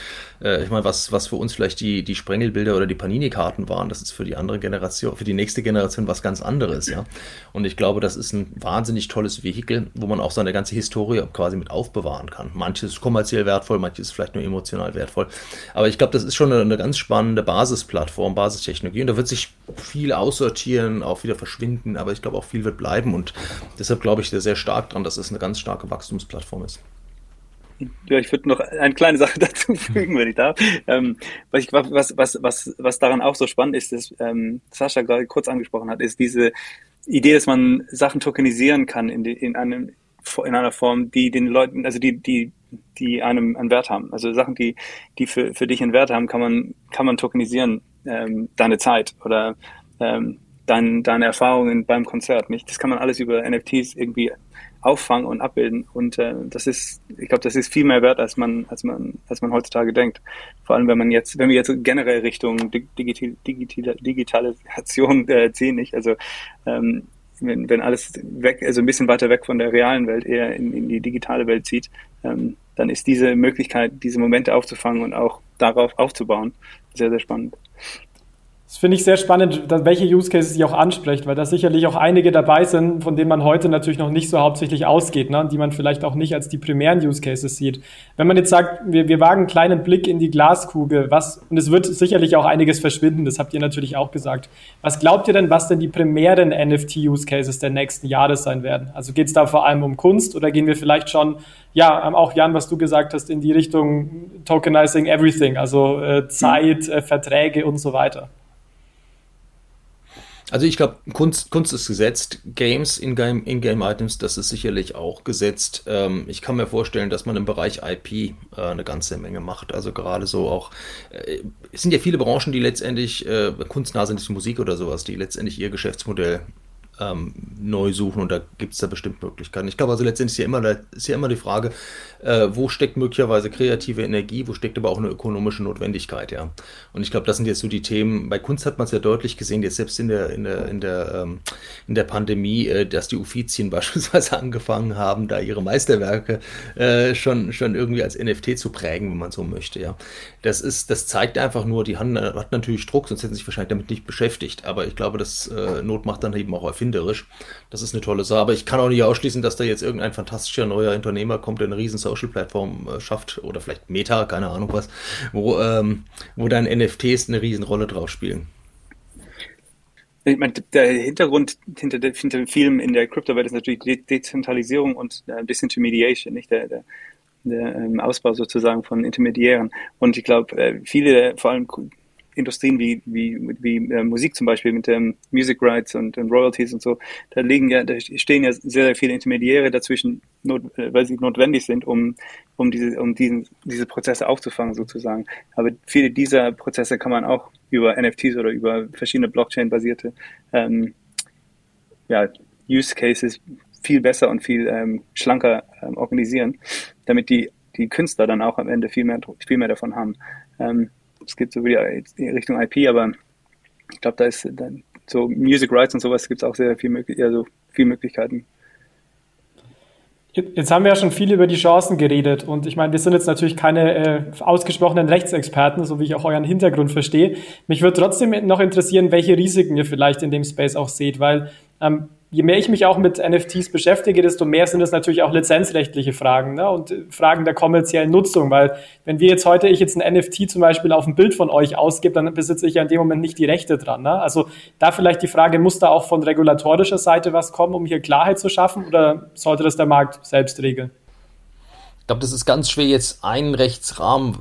äh, ich meine, was, was für uns vielleicht die, die Sprengelbilder oder die Panini-Karten waren, das ist für die andere Generation, für die nächste Generation was ganz anderes, ja. Und ich glaube, das ist ein wahnsinnig tolles Vehikel, wo man auch seine ganze Historie quasi mit aufbewahren kann. Manches ist kommerziell wertvoll, manches ist vielleicht nur emotional wertvoll. Aber ich glaube, das ist schon eine, eine ganz spannende Basisplattform, Basistechnologie. Und da wird sich viel aussortieren, auch wieder verschwinden, aber ich glaube auch viel wird bleiben. Und deshalb glaube ich sehr stark dran, dass es eine ganz starke Wachstumsplattform ist. Ja, ich würde noch eine kleine Sache dazu fügen, wenn ich darf. Ähm, was, ich, was, was, was, was daran auch so spannend ist, dass ähm, Sascha gerade kurz angesprochen hat, ist diese Idee, dass man Sachen tokenisieren kann in, die, in, einem, in einer Form, die den Leuten, also die, die, die einem einen Wert haben. Also Sachen, die, die für, für dich einen Wert haben, kann man, kann man tokenisieren, ähm, deine Zeit oder ähm, dein, deine Erfahrungen beim Konzert. Nicht? Das kann man alles über NFTs irgendwie auffangen und abbilden. Und äh, das ist, ich glaube, das ist viel mehr wert, als man, als man, als man heutzutage denkt. Vor allem, wenn man jetzt, wenn wir jetzt generell Richtung Digital, Digital, Digitalisation äh, ziehen, nicht? Also ähm, wenn, wenn alles weg, also ein bisschen weiter weg von der realen Welt eher in, in die digitale Welt zieht, ähm, dann ist diese Möglichkeit, diese Momente aufzufangen und auch darauf aufzubauen, sehr, sehr spannend. Das finde ich sehr spannend, welche Use Cases ihr auch ansprecht, weil da sicherlich auch einige dabei sind, von denen man heute natürlich noch nicht so hauptsächlich ausgeht, ne? die man vielleicht auch nicht als die primären Use Cases sieht. Wenn man jetzt sagt, wir, wir wagen einen kleinen Blick in die Glaskugel, was, und es wird sicherlich auch einiges verschwinden, das habt ihr natürlich auch gesagt. Was glaubt ihr denn, was denn die primären NFT-Use Cases der nächsten Jahre sein werden? Also geht es da vor allem um Kunst oder gehen wir vielleicht schon, ja, auch Jan, was du gesagt hast, in die Richtung Tokenizing Everything, also äh, Zeit, äh, Verträge und so weiter? Also ich glaube, Kunst, Kunst ist gesetzt, Games, In-Game-Items, das ist sicherlich auch gesetzt. Ähm, ich kann mir vorstellen, dass man im Bereich IP äh, eine ganze Menge macht. Also gerade so auch, äh, es sind ja viele Branchen, die letztendlich, äh, kunstnah sind, Musik oder sowas, die letztendlich ihr Geschäftsmodell ähm, neu suchen und da gibt es da bestimmt Möglichkeiten. Ich glaube also letztendlich ist ja immer, ist ja immer die Frage, äh, wo steckt möglicherweise kreative Energie, wo steckt aber auch eine ökonomische Notwendigkeit, ja. Und ich glaube, das sind jetzt so die Themen. Bei Kunst hat man es ja deutlich gesehen, jetzt selbst in der, in der, in der, ähm, in der Pandemie, äh, dass die Uffizien beispielsweise angefangen haben, da ihre Meisterwerke äh, schon, schon irgendwie als NFT zu prägen, wenn man so möchte, ja. Das ist, das zeigt einfach nur, die Hand hat natürlich Druck, sonst hätten sie sich wahrscheinlich damit nicht beschäftigt. Aber ich glaube, das äh, Not macht dann eben auch erfinderisch. Das ist eine tolle Sache. Aber ich kann auch nicht ausschließen, dass da jetzt irgendein fantastischer neuer Unternehmer kommt, der eine riesen Social-Plattform äh, schafft oder vielleicht Meta, keine Ahnung was, wo, ähm, wo dann NFTs eine Riesenrolle drauf spielen. Ich meine, der Hintergrund hinter, hinter Film in der Kryptowelt ist natürlich De Dezentralisierung und äh, Disintermediation, nicht der, der, der ähm, Ausbau sozusagen von Intermediären. Und ich glaube, äh, viele, vor allem Industrien wie, wie, wie äh, Musik zum Beispiel mit ähm, Music Rights und, und, Royalties und so, da liegen ja, da stehen ja sehr, sehr viele Intermediäre dazwischen, not, äh, weil sie notwendig sind, um, um diese, um diesen, diese Prozesse aufzufangen sozusagen. Aber viele dieser Prozesse kann man auch über NFTs oder über verschiedene Blockchain-basierte ähm, ja, Use Cases viel besser und viel ähm, schlanker ähm, organisieren, damit die, die Künstler dann auch am Ende viel mehr, viel mehr davon haben. Es geht so wieder in Richtung IP, aber ich glaube, da ist dann so Music Rights und sowas gibt es auch sehr viel, also viel Möglichkeiten. Jetzt haben wir ja schon viel über die Chancen geredet und ich meine, wir sind jetzt natürlich keine äh, ausgesprochenen Rechtsexperten, so wie ich auch euren Hintergrund verstehe. Mich würde trotzdem noch interessieren, welche Risiken ihr vielleicht in dem Space auch seht, weil ähm, je mehr ich mich auch mit NFTs beschäftige, desto mehr sind es natürlich auch lizenzrechtliche Fragen ne? und Fragen der kommerziellen Nutzung, weil wenn wir jetzt heute, ich jetzt ein NFT zum Beispiel auf ein Bild von euch ausgebe, dann besitze ich ja in dem Moment nicht die Rechte dran. Ne? Also da vielleicht die Frage, muss da auch von regulatorischer Seite was kommen, um hier Klarheit zu schaffen oder sollte das der Markt selbst regeln? Ich glaube, das ist ganz schwer, jetzt einen Rechtsrahmen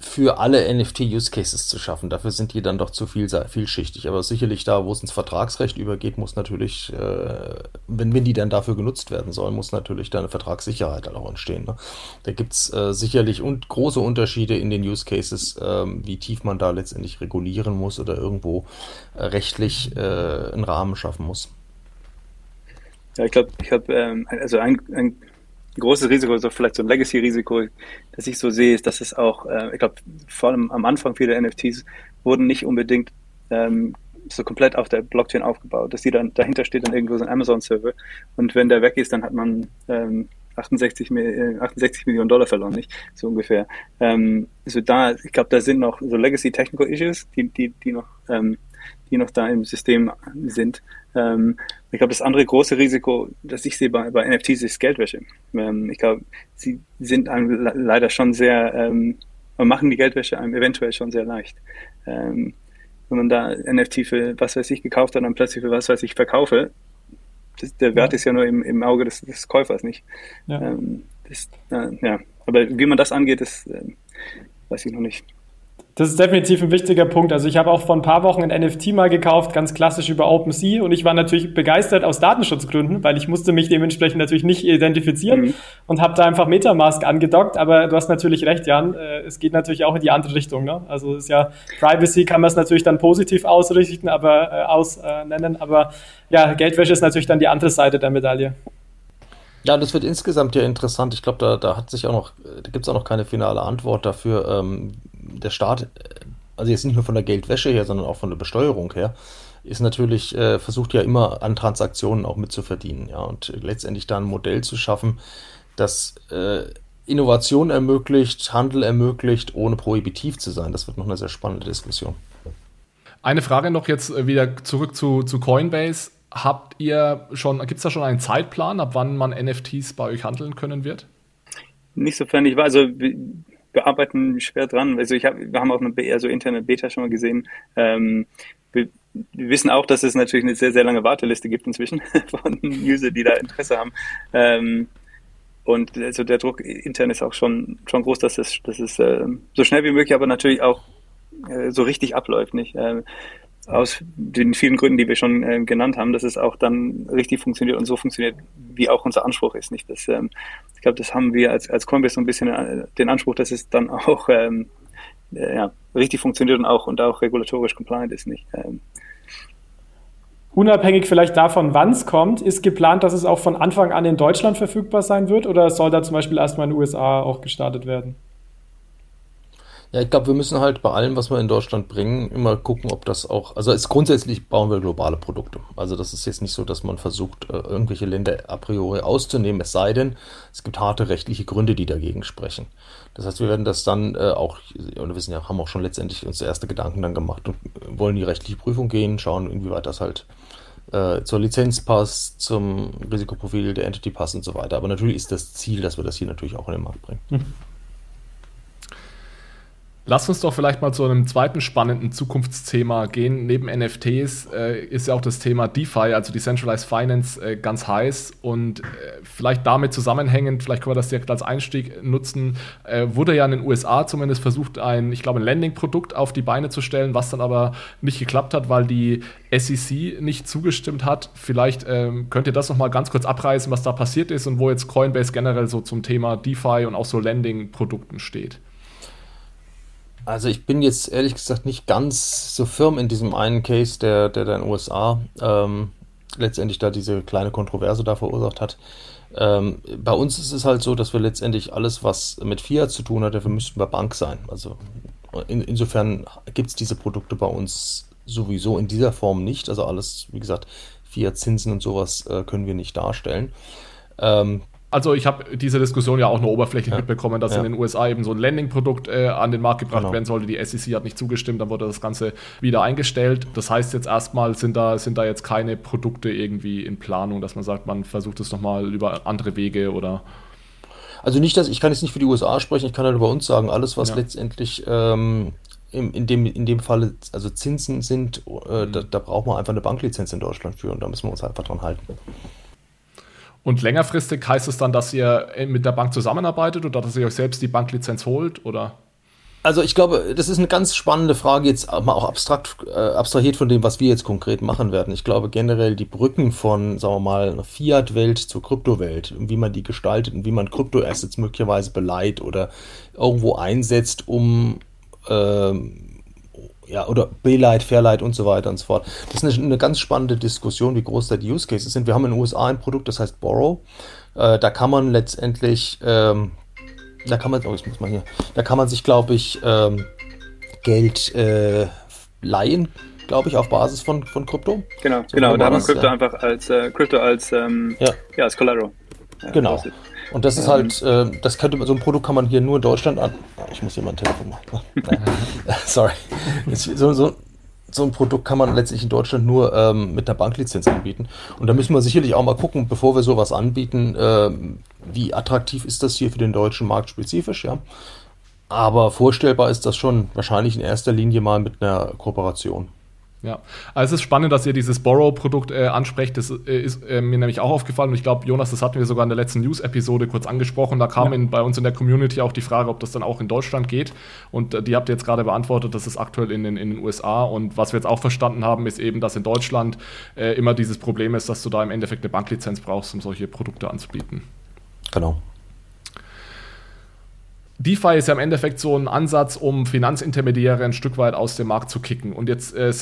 für alle NFT-Use-Cases zu schaffen. Dafür sind die dann doch zu viel, vielschichtig. Aber sicherlich da, wo es ins Vertragsrecht übergeht, muss natürlich, äh, wenn, wenn die dann dafür genutzt werden sollen, muss natürlich da eine Vertragssicherheit dann auch entstehen. Ne? Da gibt's äh, sicherlich und große Unterschiede in den Use-Cases, äh, wie tief man da letztendlich regulieren muss oder irgendwo äh, rechtlich äh, einen Rahmen schaffen muss. Ja, ich glaube, ich habe ähm, also ein ein großes Risiko, so vielleicht so ein Legacy-Risiko, das ich so sehe, ist, dass es auch, äh, ich glaube, vor allem am Anfang viele NFTs wurden nicht unbedingt ähm, so komplett auf der Blockchain aufgebaut, dass die dann dahinter steht dann irgendwo so ein Amazon-Server und wenn der weg ist, dann hat man ähm, 68, 68 äh, Millionen Dollar verloren, nicht? So ungefähr. Ähm, also da, ich glaube, da sind noch so Legacy Technical Issues, die, die, die noch, ähm, die noch da im System sind. Ähm, ich glaube, das andere große Risiko, das ich sehe bei, bei NFTs, ist Geldwäsche. Ähm, ich glaube, sie sind einem leider schon sehr, ähm, machen die Geldwäsche einem eventuell schon sehr leicht. Ähm, wenn man da NFT für was weiß ich gekauft hat und dann plötzlich für was weiß ich verkaufe, das, der Wert ja. ist ja nur im, im Auge des, des Käufers, nicht? Ja. Ähm, das, äh, ja. Aber wie man das angeht, das äh, weiß ich noch nicht. Das ist definitiv ein wichtiger Punkt. Also ich habe auch vor ein paar Wochen ein NFT mal gekauft, ganz klassisch über OpenSea und ich war natürlich begeistert aus Datenschutzgründen, weil ich musste mich dementsprechend natürlich nicht identifizieren mhm. und habe da einfach Metamask angedockt. Aber du hast natürlich recht, Jan, äh, es geht natürlich auch in die andere Richtung. Ne? Also es ist ja Privacy kann man es natürlich dann positiv ausrichten, aber äh, ausnennen, äh, aber ja, Geldwäsche ist natürlich dann die andere Seite der Medaille. Ja, das wird insgesamt ja interessant. Ich glaube, da, da hat sich auch noch, da gibt es auch noch keine finale Antwort dafür. Ähm, der Staat, also jetzt nicht nur von der Geldwäsche her, sondern auch von der Besteuerung her, ist natürlich, äh, versucht ja immer an Transaktionen auch mitzuverdienen, ja, und letztendlich da ein Modell zu schaffen, das äh, Innovation ermöglicht, Handel ermöglicht, ohne prohibitiv zu sein. Das wird noch eine sehr spannende Diskussion. Eine Frage noch jetzt äh, wieder zurück zu, zu Coinbase. Habt ihr schon, gibt es da schon einen Zeitplan, ab wann man NFTs bei euch handeln können wird? Nicht sofern ich weiß. Also wir, arbeiten schwer dran. Also ich hab, wir haben auch eine eher so interne Beta schon mal gesehen. Ähm, wir, wir, wissen auch, dass es natürlich eine sehr, sehr lange Warteliste gibt inzwischen von User, die da Interesse haben. Ähm, und also der Druck intern ist auch schon, schon groß, dass es, dass es äh, so schnell wie möglich, aber natürlich auch äh, so richtig abläuft. Nicht? Äh, aus den vielen Gründen, die wir schon äh, genannt haben, dass es auch dann richtig funktioniert und so funktioniert, wie auch unser Anspruch ist. Nicht? Das, ähm, ich glaube, das haben wir als, als Coinbase so ein bisschen äh, den Anspruch, dass es dann auch ähm, äh, ja, richtig funktioniert und auch, und auch regulatorisch compliant ist. Nicht? Ähm, Unabhängig vielleicht davon, wann es kommt, ist geplant, dass es auch von Anfang an in Deutschland verfügbar sein wird oder soll da zum Beispiel erstmal in den USA auch gestartet werden? Ja, ich glaube, wir müssen halt bei allem, was wir in Deutschland bringen, immer gucken, ob das auch, also es grundsätzlich bauen wir globale Produkte. Also das ist jetzt nicht so, dass man versucht, äh, irgendwelche Länder a priori auszunehmen, es sei denn, es gibt harte rechtliche Gründe, die dagegen sprechen. Das heißt, wir werden das dann äh, auch, und wir wissen ja, haben auch schon letztendlich uns erste Gedanken dann gemacht und wollen die rechtliche Prüfung gehen, schauen, inwieweit das halt äh, zur Lizenz passt, zum Risikoprofil der Entity passt und so weiter. Aber natürlich ist das Ziel, dass wir das hier natürlich auch in den Markt bringen. Mhm. Lass uns doch vielleicht mal zu einem zweiten spannenden Zukunftsthema gehen. Neben NFTs äh, ist ja auch das Thema DeFi, also Decentralized Finance, äh, ganz heiß. Und äh, vielleicht damit zusammenhängend, vielleicht können wir das direkt als Einstieg nutzen, äh, wurde ja in den USA zumindest versucht, ein, ich glaube, ein Landing-Produkt auf die Beine zu stellen, was dann aber nicht geklappt hat, weil die SEC nicht zugestimmt hat. Vielleicht ähm, könnt ihr das nochmal ganz kurz abreißen, was da passiert ist und wo jetzt Coinbase generell so zum Thema DeFi und auch so Landing-Produkten steht. Also ich bin jetzt ehrlich gesagt nicht ganz so firm in diesem einen Case, der, der da in den USA ähm, letztendlich da diese kleine Kontroverse da verursacht hat. Ähm, bei uns ist es halt so, dass wir letztendlich alles, was mit Fiat zu tun hat, dafür müssten wir Bank sein. Also in, insofern gibt es diese Produkte bei uns sowieso in dieser Form nicht. Also alles, wie gesagt, Fiat-Zinsen und sowas äh, können wir nicht darstellen. Ähm, also ich habe diese Diskussion ja auch nur oberflächlich ja. mitbekommen, dass ja. in den USA eben so ein Landing-Produkt äh, an den Markt gebracht genau. werden sollte. Die SEC hat nicht zugestimmt, dann wurde das Ganze wieder eingestellt. Das heißt jetzt erstmal sind da, sind da jetzt keine Produkte irgendwie in Planung, dass man sagt, man versucht es nochmal über andere Wege oder also nicht, dass ich kann jetzt nicht für die USA sprechen, ich kann halt über uns sagen, alles, was ja. letztendlich ähm, in, in, dem, in dem Falle, also Zinsen sind, äh, mhm. da, da braucht man einfach eine Banklizenz in Deutschland für und da müssen wir uns einfach dran halten. Und längerfristig heißt es dann, dass ihr mit der Bank zusammenarbeitet oder dass ihr euch selbst die Banklizenz holt oder? Also ich glaube, das ist eine ganz spannende Frage, jetzt mal auch abstrakt, äh, abstrahiert von dem, was wir jetzt konkret machen werden. Ich glaube generell die Brücken von, sagen wir mal, Fiat-Welt zur Kryptowelt, wie man die gestaltet und wie man Kryptoassets möglicherweise beleiht oder irgendwo einsetzt, um ähm, ja, oder Baylight, Fairlight und so weiter und so fort. Das ist eine, eine, ganz spannende Diskussion, wie groß da die Use Cases sind. Wir haben in den USA ein Produkt, das heißt Borrow. Äh, da kann man letztendlich, ähm, da kann man, oh, ich muss mal hier, da kann man sich, glaube ich, ähm, Geld äh, leihen, glaube ich, auf Basis von, von Krypto. Genau, so genau, da hat man Krypto ja. einfach als äh, Krypto als, ähm, ja. ja. als Collateral. Genau. Und das ist halt, äh, das könnte so ein Produkt kann man hier nur in Deutschland an. Ah, ich muss hier mal ein Telefon machen. Sorry. So, so, so ein Produkt kann man letztlich in Deutschland nur ähm, mit einer Banklizenz anbieten. Und da müssen wir sicherlich auch mal gucken, bevor wir sowas anbieten, äh, wie attraktiv ist das hier für den deutschen Markt spezifisch, ja. Aber vorstellbar ist das schon wahrscheinlich in erster Linie mal mit einer Kooperation. Ja, also es ist spannend, dass ihr dieses Borrow-Produkt äh, ansprecht. Das äh, ist äh, mir nämlich auch aufgefallen und ich glaube, Jonas, das hatten wir sogar in der letzten News-Episode kurz angesprochen. Da kam ja. in, bei uns in der Community auch die Frage, ob das dann auch in Deutschland geht. Und äh, die habt ihr jetzt gerade beantwortet, das ist aktuell in den, in den USA. Und was wir jetzt auch verstanden haben, ist eben, dass in Deutschland äh, immer dieses Problem ist, dass du da im Endeffekt eine Banklizenz brauchst, um solche Produkte anzubieten. Genau. DeFi ist ja im Endeffekt so ein Ansatz, um Finanzintermediäre ein Stück weit aus dem Markt zu kicken. Und jetzt äh,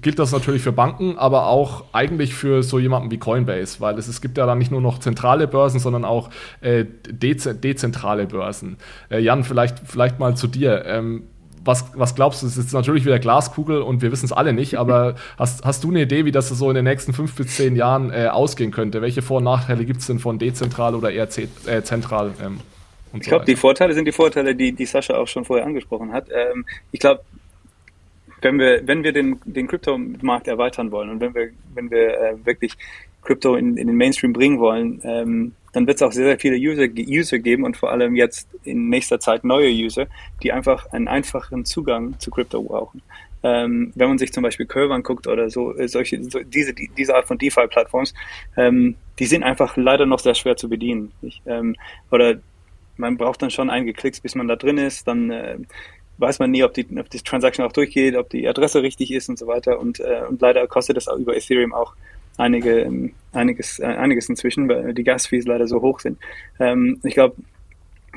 gilt das natürlich für Banken, aber auch eigentlich für so jemanden wie Coinbase, weil es, es gibt ja dann nicht nur noch zentrale Börsen, sondern auch äh, dez dezentrale Börsen. Äh, Jan, vielleicht, vielleicht mal zu dir. Ähm, was, was glaubst du? Es ist natürlich wieder Glaskugel und wir wissen es alle nicht, aber hast, hast du eine Idee, wie das so in den nächsten fünf bis zehn Jahren äh, ausgehen könnte? Welche Vor- und Nachteile gibt es denn von dezentral oder eher äh, zentral? Ähm? Ich glaube, die Vorteile sind die Vorteile, die, die Sascha auch schon vorher angesprochen hat. Ähm, ich glaube, wenn wir, wenn wir den, den Kryptomarkt erweitern wollen und wenn wir, wenn wir äh, wirklich Krypto in, in den Mainstream bringen wollen, ähm, dann wird es auch sehr, sehr viele User, User geben und vor allem jetzt in nächster Zeit neue User, die einfach einen einfachen Zugang zu Krypto brauchen. Ähm, wenn man sich zum Beispiel Curve anguckt oder so, äh, solche, so, diese, die, diese Art von DeFi-Plattforms, ähm, die sind einfach leider noch sehr schwer zu bedienen. Ich, ähm, oder man braucht dann schon einige Klicks, bis man da drin ist, dann äh, weiß man nie, ob die, ob die Transaction auch durchgeht, ob die Adresse richtig ist und so weiter. Und, äh, und leider kostet das über Ethereum auch einige, ähm, einiges, äh, einiges inzwischen, weil die Gas-Fees leider so hoch sind. Ähm, ich glaube,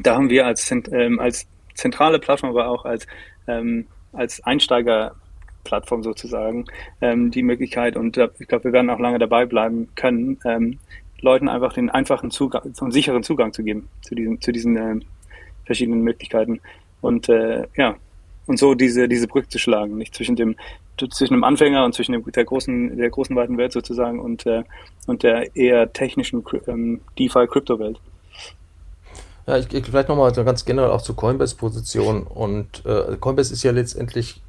da haben wir als, ähm, als zentrale Plattform, aber auch als, ähm, als Einsteigerplattform sozusagen ähm, die Möglichkeit und äh, ich glaube, wir werden auch lange dabei bleiben können, ähm, Leuten einfach den einfachen Zugang, so einen sicheren Zugang zu geben zu diesen, zu diesen äh, verschiedenen Möglichkeiten. Und äh, ja, und so diese, diese Brücke zu schlagen, nicht zwischen dem, zwischen dem Anfänger und zwischen dem, der großen, der großen weiten Welt sozusagen und, äh, und der eher technischen ähm, DeFi-Krypto-Welt. Ja, ich, ich vielleicht nochmal ganz generell auch zur Coinbase-Position. Und äh, Coinbase ist ja letztendlich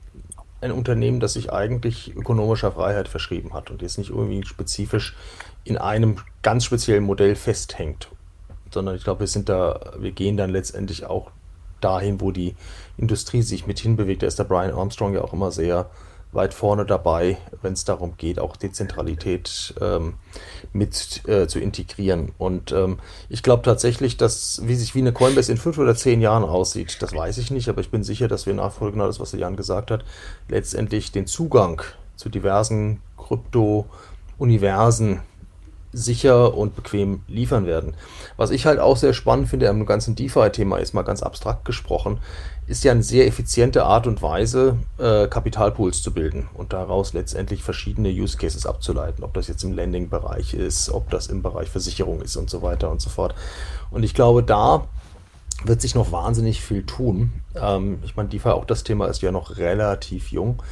ein Unternehmen, das sich eigentlich ökonomischer Freiheit verschrieben hat und jetzt nicht irgendwie spezifisch in einem ganz speziellen Modell festhängt. Sondern ich glaube, wir sind da, wir gehen dann letztendlich auch dahin, wo die Industrie sich mit hinbewegt. Da ist der Brian Armstrong ja auch immer sehr weit vorne dabei, wenn es darum geht, auch Dezentralität ähm, mit äh, zu integrieren. Und ähm, ich glaube tatsächlich, dass wie sich wie eine Coinbase in fünf oder zehn Jahren aussieht, das weiß ich nicht, aber ich bin sicher, dass wir nachfolgen, genau das, was Jan gesagt hat, letztendlich den Zugang zu diversen Krypto-Universen sicher und bequem liefern werden. Was ich halt auch sehr spannend finde am ganzen DeFi-Thema ist mal ganz abstrakt gesprochen, ist ja eine sehr effiziente Art und Weise, äh, Kapitalpools zu bilden und daraus letztendlich verschiedene Use Cases abzuleiten, ob das jetzt im Lending-Bereich ist, ob das im Bereich Versicherung ist und so weiter und so fort. Und ich glaube, da wird sich noch wahnsinnig viel tun. Ähm, ich meine, DeFi, auch das Thema ist ja noch relativ jung.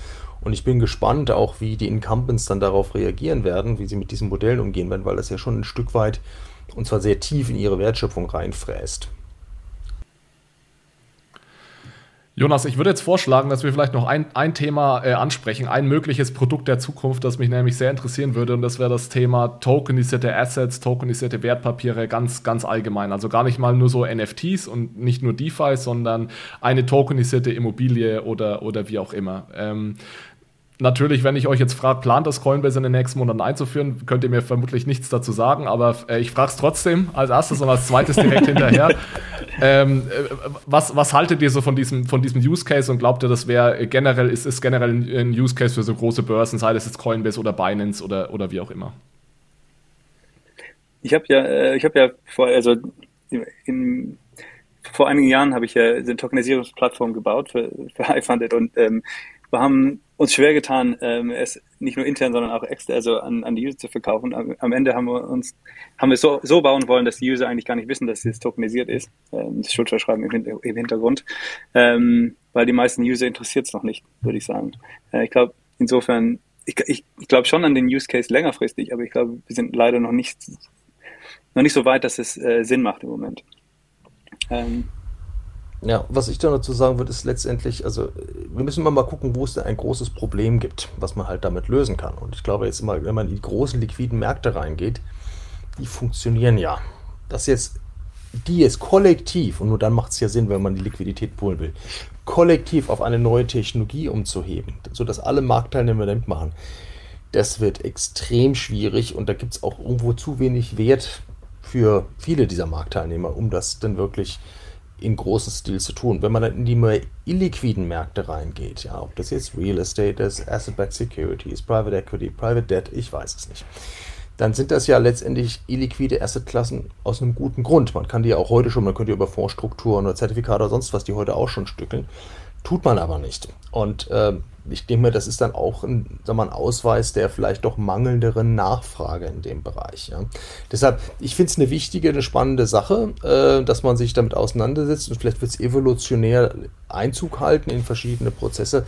Und ich bin gespannt auch, wie die Incumbents dann darauf reagieren werden, wie sie mit diesen Modellen umgehen werden, weil das ja schon ein Stück weit und zwar sehr tief in ihre Wertschöpfung reinfräst. Jonas, ich würde jetzt vorschlagen, dass wir vielleicht noch ein, ein Thema äh, ansprechen, ein mögliches Produkt der Zukunft, das mich nämlich sehr interessieren würde, und das wäre das Thema tokenisierte Assets, tokenisierte Wertpapiere ganz, ganz allgemein. Also gar nicht mal nur so NFTs und nicht nur DeFi, sondern eine tokenisierte Immobilie oder, oder wie auch immer. Ähm, Natürlich, wenn ich euch jetzt frage, plant das Coinbase in den nächsten Monaten einzuführen, könnt ihr mir vermutlich nichts dazu sagen, aber äh, ich frage es trotzdem als erstes und als zweites direkt hinterher. Ähm, äh, was, was haltet ihr so von diesem, von diesem Use Case und glaubt ihr, das wäre generell, ist, ist generell ein Use Case für so große Börsen, sei das jetzt Coinbase oder Binance oder, oder wie auch immer? Ich habe ja, äh, ich habe ja vor, also in, vor einigen Jahren habe ich ja eine Tokenisierungsplattform gebaut für, für iFunded und ähm, wir haben uns schwer getan, ähm, es nicht nur intern, sondern auch extern, also an, an die User zu verkaufen. Am, am, Ende haben wir uns, haben wir so, so bauen wollen, dass die User eigentlich gar nicht wissen, dass es tokenisiert ist, ähm, das Schuldverschreiben im, im Hintergrund, ähm, weil die meisten User interessiert es noch nicht, würde ich sagen. Äh, ich glaube, insofern, ich, ich, ich glaube schon an den Use Case längerfristig, aber ich glaube, wir sind leider noch nicht, noch nicht so weit, dass es äh, Sinn macht im Moment. Ähm, ja, was ich dann dazu sagen würde, ist letztendlich, also wir müssen immer mal gucken, wo es denn ein großes Problem gibt, was man halt damit lösen kann. Und ich glaube jetzt immer, wenn man in die großen liquiden Märkte reingeht, die funktionieren ja. Das jetzt, die jetzt kollektiv, und nur dann macht es ja Sinn, wenn man die Liquidität poolen will, kollektiv auf eine neue Technologie umzuheben, sodass alle Marktteilnehmer mitmachen, das wird extrem schwierig und da gibt es auch irgendwo zu wenig Wert für viele dieser Marktteilnehmer, um das dann wirklich in großen Stil zu tun. Wenn man dann in die mehr illiquiden Märkte reingeht, ja, ob das jetzt Real Estate ist, Asset-Backed Securities, Private Equity, Private Debt, ich weiß es nicht, dann sind das ja letztendlich illiquide Assetklassen aus einem guten Grund. Man kann die ja auch heute schon, man könnte über Fondsstrukturen oder Zertifikate oder sonst was die heute auch schon stückeln. Tut man aber nicht. Und äh, ich denke mir, das ist dann auch ein, sagen wir, ein Ausweis der vielleicht doch mangelnderen Nachfrage in dem Bereich. Ja. Deshalb, ich finde es eine wichtige, eine spannende Sache, äh, dass man sich damit auseinandersetzt und vielleicht wird es evolutionär Einzug halten in verschiedene Prozesse.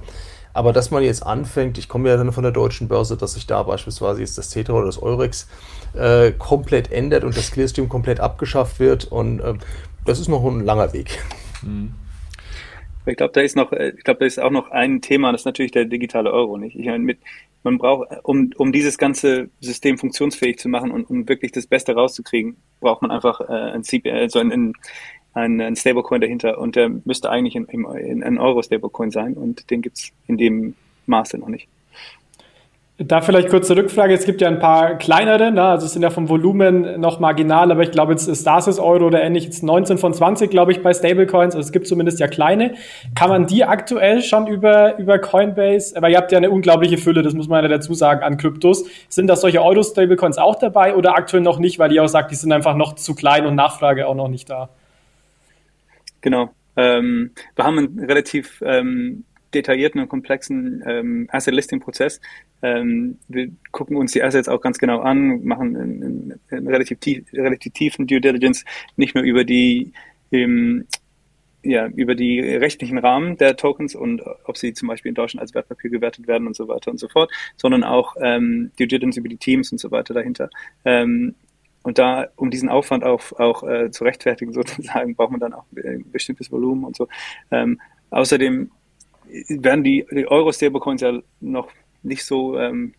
Aber dass man jetzt anfängt, ich komme ja dann von der deutschen Börse, dass sich da beispielsweise jetzt das Tetra oder das Eurex äh, komplett ändert und das Clearstream komplett abgeschafft wird und äh, das ist noch ein langer Weg. Mhm. Ich glaube, da ist noch, ich glaube, da ist auch noch ein Thema, das ist natürlich der digitale Euro, nicht? Ich meine, mit, man braucht, um, um dieses ganze System funktionsfähig zu machen und um wirklich das Beste rauszukriegen, braucht man einfach äh, ein CPL, also ein, ein, ein, ein Stablecoin dahinter und der müsste eigentlich in, in, ein Euro-Stablecoin sein und den gibt's in dem Maße noch nicht. Da vielleicht kurze Rückfrage. Es gibt ja ein paar kleinere, ne? also es sind ja vom Volumen noch marginal, aber ich glaube, jetzt ist Stasis Euro oder ähnlich, jetzt 19 von 20, glaube ich, bei Stablecoins. Also es gibt zumindest ja kleine. Kann man die aktuell schon über, über Coinbase, aber ihr habt ja eine unglaubliche Fülle, das muss man ja dazu sagen, an Kryptos. Sind da solche Euro-Stablecoins auch dabei oder aktuell noch nicht, weil ihr auch sagt, die sind einfach noch zu klein und Nachfrage auch noch nicht da? Genau. Ähm, wir haben einen relativ ähm, detaillierten und komplexen ähm, Asset-Listing-Prozess. Ähm, wir gucken uns die Assets auch ganz genau an, machen einen, relativ, tief, relativ tiefen Due Diligence, nicht nur über die ähm, ja, über die rechtlichen Rahmen der Tokens und ob sie zum Beispiel in Deutschland als Wertpapier gewertet werden und so weiter und so fort, sondern auch ähm, Due Diligence über die Teams und so weiter dahinter. Ähm, und da, um diesen Aufwand auch, auch äh, zu rechtfertigen, sozusagen, braucht man dann auch ein bestimmtes Volumen und so. Ähm, außerdem werden die, die Euro-Stablecoins ja noch nicht so ähm,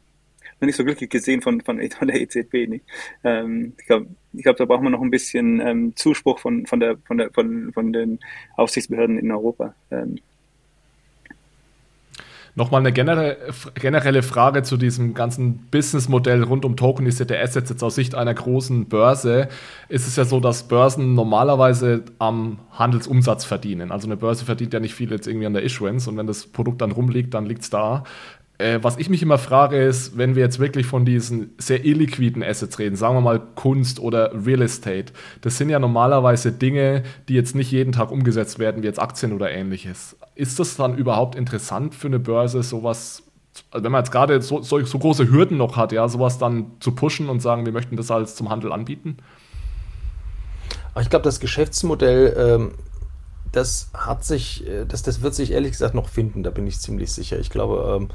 nicht so glücklich gesehen von, von, von der EZB. Nicht? Ähm, ich glaube, ich glaub, da braucht man noch ein bisschen ähm, Zuspruch von, von, der, von, der, von, von den Aufsichtsbehörden in Europa. Ähm, Nochmal eine generelle, Frage zu diesem ganzen Businessmodell rund um tokenisierte Assets. Jetzt aus Sicht einer großen Börse ist es ja so, dass Börsen normalerweise am Handelsumsatz verdienen. Also eine Börse verdient ja nicht viel jetzt irgendwie an der Issuance und wenn das Produkt dann rumliegt, dann liegt es da. Äh, was ich mich immer frage, ist, wenn wir jetzt wirklich von diesen sehr illiquiden Assets reden, sagen wir mal Kunst oder Real Estate, das sind ja normalerweise Dinge, die jetzt nicht jeden Tag umgesetzt werden, wie jetzt Aktien oder ähnliches. Ist das dann überhaupt interessant für eine Börse, sowas, also wenn man jetzt gerade so, so, so große Hürden noch hat, ja, sowas dann zu pushen und sagen, wir möchten das als zum Handel anbieten? Ich glaube, das Geschäftsmodell ähm, das hat sich, äh, das, das wird sich ehrlich gesagt noch finden, da bin ich ziemlich sicher. Ich glaube, ähm,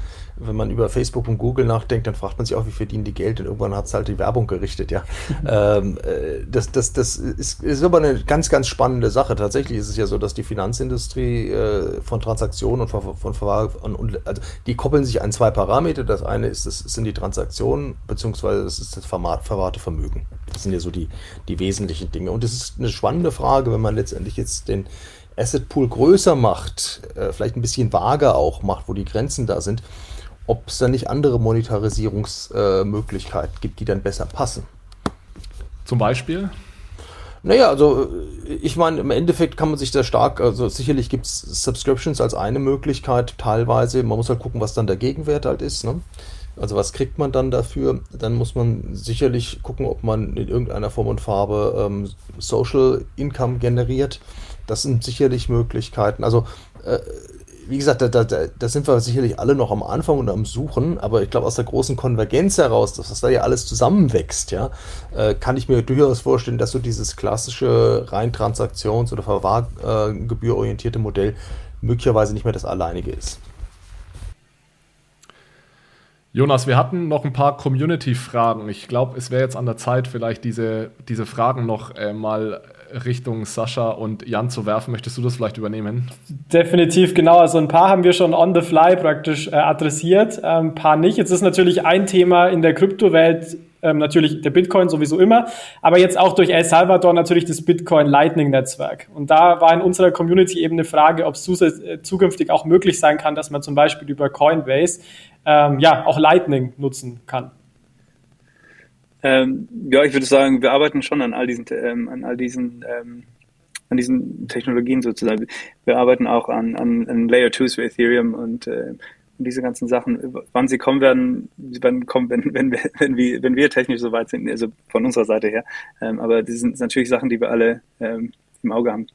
wenn man über Facebook und Google nachdenkt, dann fragt man sich auch, wie verdienen die Geld und irgendwann hat es halt die Werbung gerichtet, ja. ähm, äh, das das, das ist, ist aber eine ganz, ganz spannende Sache. Tatsächlich ist es ja so, dass die Finanzindustrie äh, von Transaktionen und von, von, von und, also die koppeln sich an zwei Parameter. Das eine ist, das sind die Transaktionen, beziehungsweise das ist das verwahrte Vermögen. Das sind ja so die, die wesentlichen Dinge. Und es ist eine spannende Frage, wenn man letztendlich jetzt den Asset Pool größer macht, äh, vielleicht ein bisschen vager auch macht, wo die Grenzen da sind, ob es da nicht andere Monetarisierungsmöglichkeiten äh, gibt, die dann besser passen. Zum Beispiel? Naja, also äh, ich meine, im Endeffekt kann man sich da stark, also sicherlich gibt es Subscriptions als eine Möglichkeit, teilweise. Man muss halt gucken, was dann der Gegenwert halt ist. Ne? Also was kriegt man dann dafür? Dann muss man sicherlich gucken, ob man in irgendeiner Form und Farbe ähm, Social Income generiert. Das sind sicherlich Möglichkeiten. Also, äh, wie gesagt, da, da, da sind wir sicherlich alle noch am Anfang und am Suchen, aber ich glaube, aus der großen Konvergenz heraus, dass das da ja alles zusammenwächst, ja, äh, kann ich mir durchaus vorstellen, dass so dieses klassische rein Transaktions- oder Verwahrgebührorientierte Modell möglicherweise nicht mehr das alleinige ist. Jonas, wir hatten noch ein paar Community-Fragen. Ich glaube, es wäre jetzt an der Zeit, vielleicht diese, diese Fragen noch äh, mal Richtung Sascha und Jan zu werfen. Möchtest du das vielleicht übernehmen? Definitiv, genau. Also ein paar haben wir schon on the fly praktisch äh, adressiert, äh, ein paar nicht. Jetzt ist natürlich ein Thema in der Kryptowelt ähm, natürlich der Bitcoin sowieso immer, aber jetzt auch durch El Salvador natürlich das Bitcoin Lightning Netzwerk. Und da war in unserer Community eben eine Frage, ob es äh, zukünftig auch möglich sein kann, dass man zum Beispiel über Coinbase ähm, ja auch Lightning nutzen kann. Ähm, ja, ich würde sagen, wir arbeiten schon an all diesen, ähm, an all diesen, ähm, an diesen Technologien sozusagen. Wir arbeiten auch an, an, an Layer 2s für Ethereum und, äh, und diese ganzen Sachen. Wann sie kommen werden, sie werden kommen, wenn, wenn, wir, wenn, wir, wenn wir technisch so weit sind, also von unserer Seite her. Ähm, aber das sind natürlich Sachen, die wir alle ähm, im Auge haben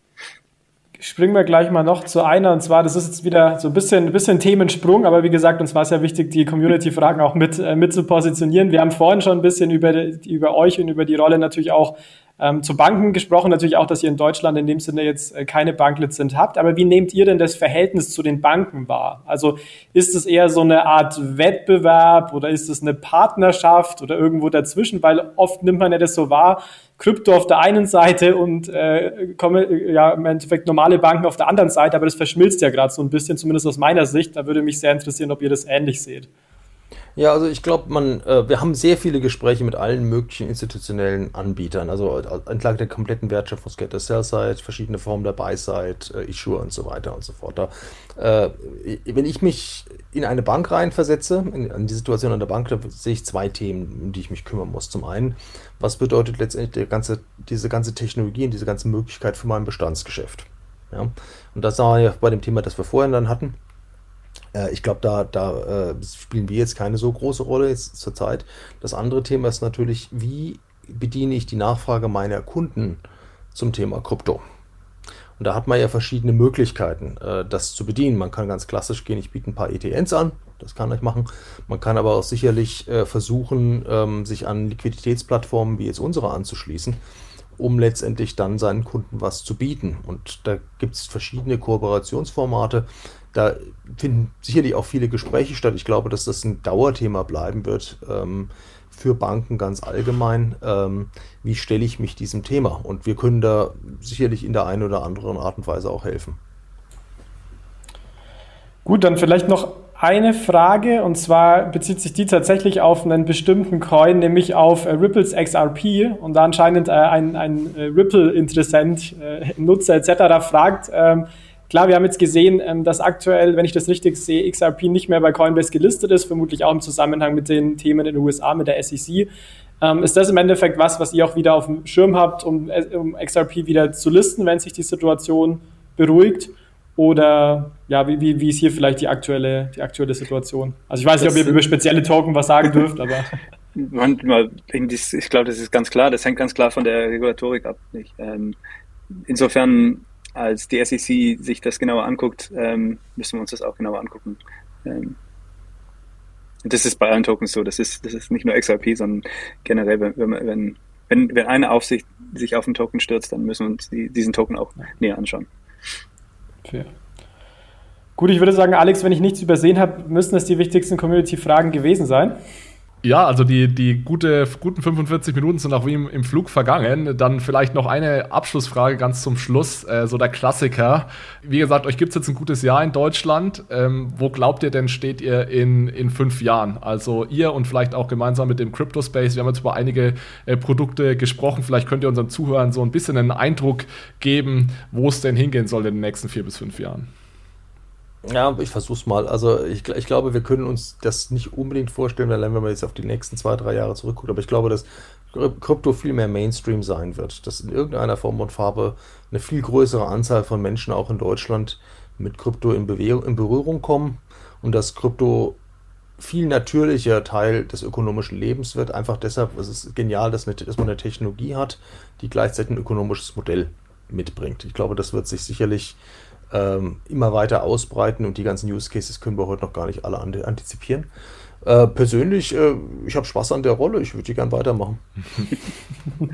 springen wir gleich mal noch zu einer und zwar, das ist jetzt wieder so ein bisschen, ein bisschen Themensprung, aber wie gesagt, uns war es ja wichtig, die Community-Fragen auch mit, äh, mit zu positionieren. Wir haben vorhin schon ein bisschen über, über euch und über die Rolle natürlich auch Ähm, zu Banken gesprochen natürlich auch, dass ihr in Deutschland in dem Sinne jetzt äh, keine Banklizenz habt. Aber wie nehmt ihr denn das Verhältnis zu den Banken wahr? Also ist es eher so eine Art Wettbewerb oder ist es eine Partnerschaft oder irgendwo dazwischen? Weil oft nimmt man ja das so wahr, Krypto auf der einen Seite und äh, komme, ja, im Endeffekt normale Banken auf der anderen Seite, aber das verschmilzt ja gerade so ein bisschen, zumindest aus meiner Sicht. Da würde mich sehr interessieren, ob ihr das ähnlich seht. Ja, also ich glaube, man, äh, wir haben sehr viele Gespräche mit allen möglichen institutionellen Anbietern, also äh, entlang der kompletten Wertschöpfungskette, Sell-Side, verschiedene Formen der Buy-Side, äh, Issuer und so weiter und so fort. Da, äh, wenn ich mich in eine Bank reinversetze, in, in die Situation an der Bank, da sehe ich zwei Themen, um die ich mich kümmern muss. Zum einen, was bedeutet letztendlich ganze, diese ganze Technologie und diese ganze Möglichkeit für mein Bestandsgeschäft? Ja? Und das war ja bei dem Thema, das wir vorhin dann hatten äh, ich glaube, da, da äh, spielen wir jetzt keine so große Rolle jetzt zur Zeit. Das andere Thema ist natürlich, wie bediene ich die Nachfrage meiner Kunden zum Thema Krypto? Und da hat man ja verschiedene Möglichkeiten, äh, das zu bedienen. Man kann ganz klassisch gehen, ich biete ein paar ETNs an, das kann ich machen. Man kann aber auch sicherlich versuchen, ähm, sich an Liquiditätsplattformen wie jetzt unsere anzuschließen, um letztendlich dann seinen Kunden was zu bieten. Und da gibt es verschiedene Kooperationsformate. Da finden sicherlich auch viele Gespräche statt. Ich glaube, dass das ein Dauerthema bleiben wird ähm, für Banken ganz allgemein. Ähm, wie stelle ich mich diesem Thema? Und wir können da sicherlich in der einen oder anderen Art und Weise auch helfen. Gut, dann vielleicht noch eine Frage und zwar bezieht sich die tatsächlich auf einen bestimmten Coin, nämlich auf äh, Ripples XRP und da anscheinend äh, ein, ein äh, Ripple-Interessent, Nutzer etc. fragt, ähm, Klar, wir haben jetzt gesehen, ähm, dass aktuell, wenn ich das richtig sehe, XRP nicht mehr bei Coinbase gelistet ist, vermutlich auch im Zusammenhang mit den Themen in den USA, mit der SEC. Ähm, ist das im Endeffekt was, was ihr auch wieder auf dem Schirm habt, um, äh, um XRP wieder zu listen, wenn sich die Situation beruhigt? Oder ja, wie, wie, wie ist hier vielleicht die aktuelle, die aktuelle Situation? Also ich weiß nicht, ob ihr über spezielle Token was sagen dürft, aber. Manchmal, ich glaube, das ist ganz klar, das hängt ganz klar von der Regulatorik ab. Ähm, insofern als die SEC sich das genauer anguckt, ähm, müssen wir uns das auch genauer angucken. Ähm, das ist bei allen Tokens so. Das ist, das ist nicht nur XRP, sondern generell, wenn, wenn, wenn, wenn eine Aufsicht sich auf einen Token stürzt, dann müssen wir uns die, diesen Token auch näher anschauen. Fair. Gut, ich würde sagen, Alex, wenn ich nichts übersehen habe, müssen das die wichtigsten Community-Fragen gewesen sein. Ja, also die, die gute, guten 45 Minuten sind auch wie im, im Flug vergangen. Dann vielleicht noch eine Abschlussfrage ganz zum Schluss, äh, so der Klassiker. Wie gesagt, euch gibt es jetzt ein gutes Jahr in Deutschland. Ähm, wo glaubt ihr denn, steht ihr in, in fünf Jahren? Also ihr und vielleicht auch gemeinsam mit dem Crypto Space. Wir haben jetzt über einige äh, Produkte gesprochen. Vielleicht könnt ihr unseren Zuhörern so ein bisschen einen Eindruck geben, wo es denn hingehen soll in den nächsten vier bis fünf Jahren. Ja, ich versuch's mal. Also ich, ich, glaube, wir können uns das nicht unbedingt vorstellen, wenn man jetzt auf die nächsten zwei, drei Jahre zurückguckt. Aber ich glaube, dass Krypto viel mehr Mainstream sein wird. Dass in irgendeiner Form und Farbe eine viel größere Anzahl von Menschen auch in Deutschland mit Krypto in, in Berührung kommen und dass Krypto viel natürlicher Teil des ökonomischen Lebens wird. Einfach deshalb ist es genial, dass, eine, dass man eine Technologie hat, die gleichzeitig ein ökonomisches Modell mitbringt. Ich glaube, das wird sich sicherlich ähm, immer weiter ausbreiten und die ganzen Use Cases können wir heute noch gar nicht alle antizipieren. Äh, persönlich, äh, ich habe Spaß an der Rolle, ich würde die gern weitermachen.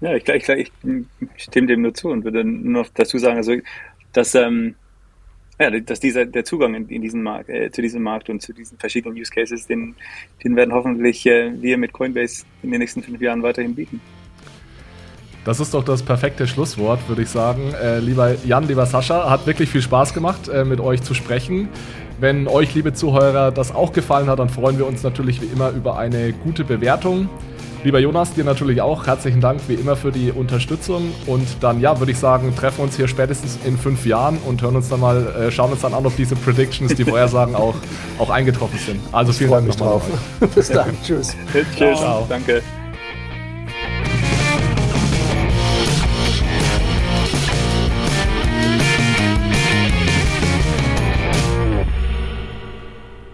ja, ich, ich, ich, ich stimme dem nur zu und würde nur noch dazu sagen, also, dass, ähm, ja, dass dieser, der Zugang in, in diesen Markt, äh, zu diesem Markt und zu diesen verschiedenen Use Cases, den, den werden hoffentlich äh, wir mit Coinbase in den nächsten fünf Jahren weiterhin bieten. Das ist doch das perfekte Schlusswort, würde ich sagen. Äh, lieber Jan, lieber Sascha, hat wirklich viel Spaß gemacht, äh, mit euch zu sprechen. Wenn euch, liebe Zuhörer, das auch gefallen hat, dann freuen wir uns natürlich wie immer über eine gute Bewertung. Lieber Jonas, dir natürlich auch herzlichen Dank wie immer für die Unterstützung. Und dann, ja, würde ich sagen, treffen wir uns hier spätestens in fünf Jahren und hören uns dann mal, äh, schauen uns dann an, ob diese Predictions, die Vorhersagen auch, auch eingetroffen sind. Also vielen Dank nochmal. Bis dann. Tschüss. Tschüss. Ciao. Danke.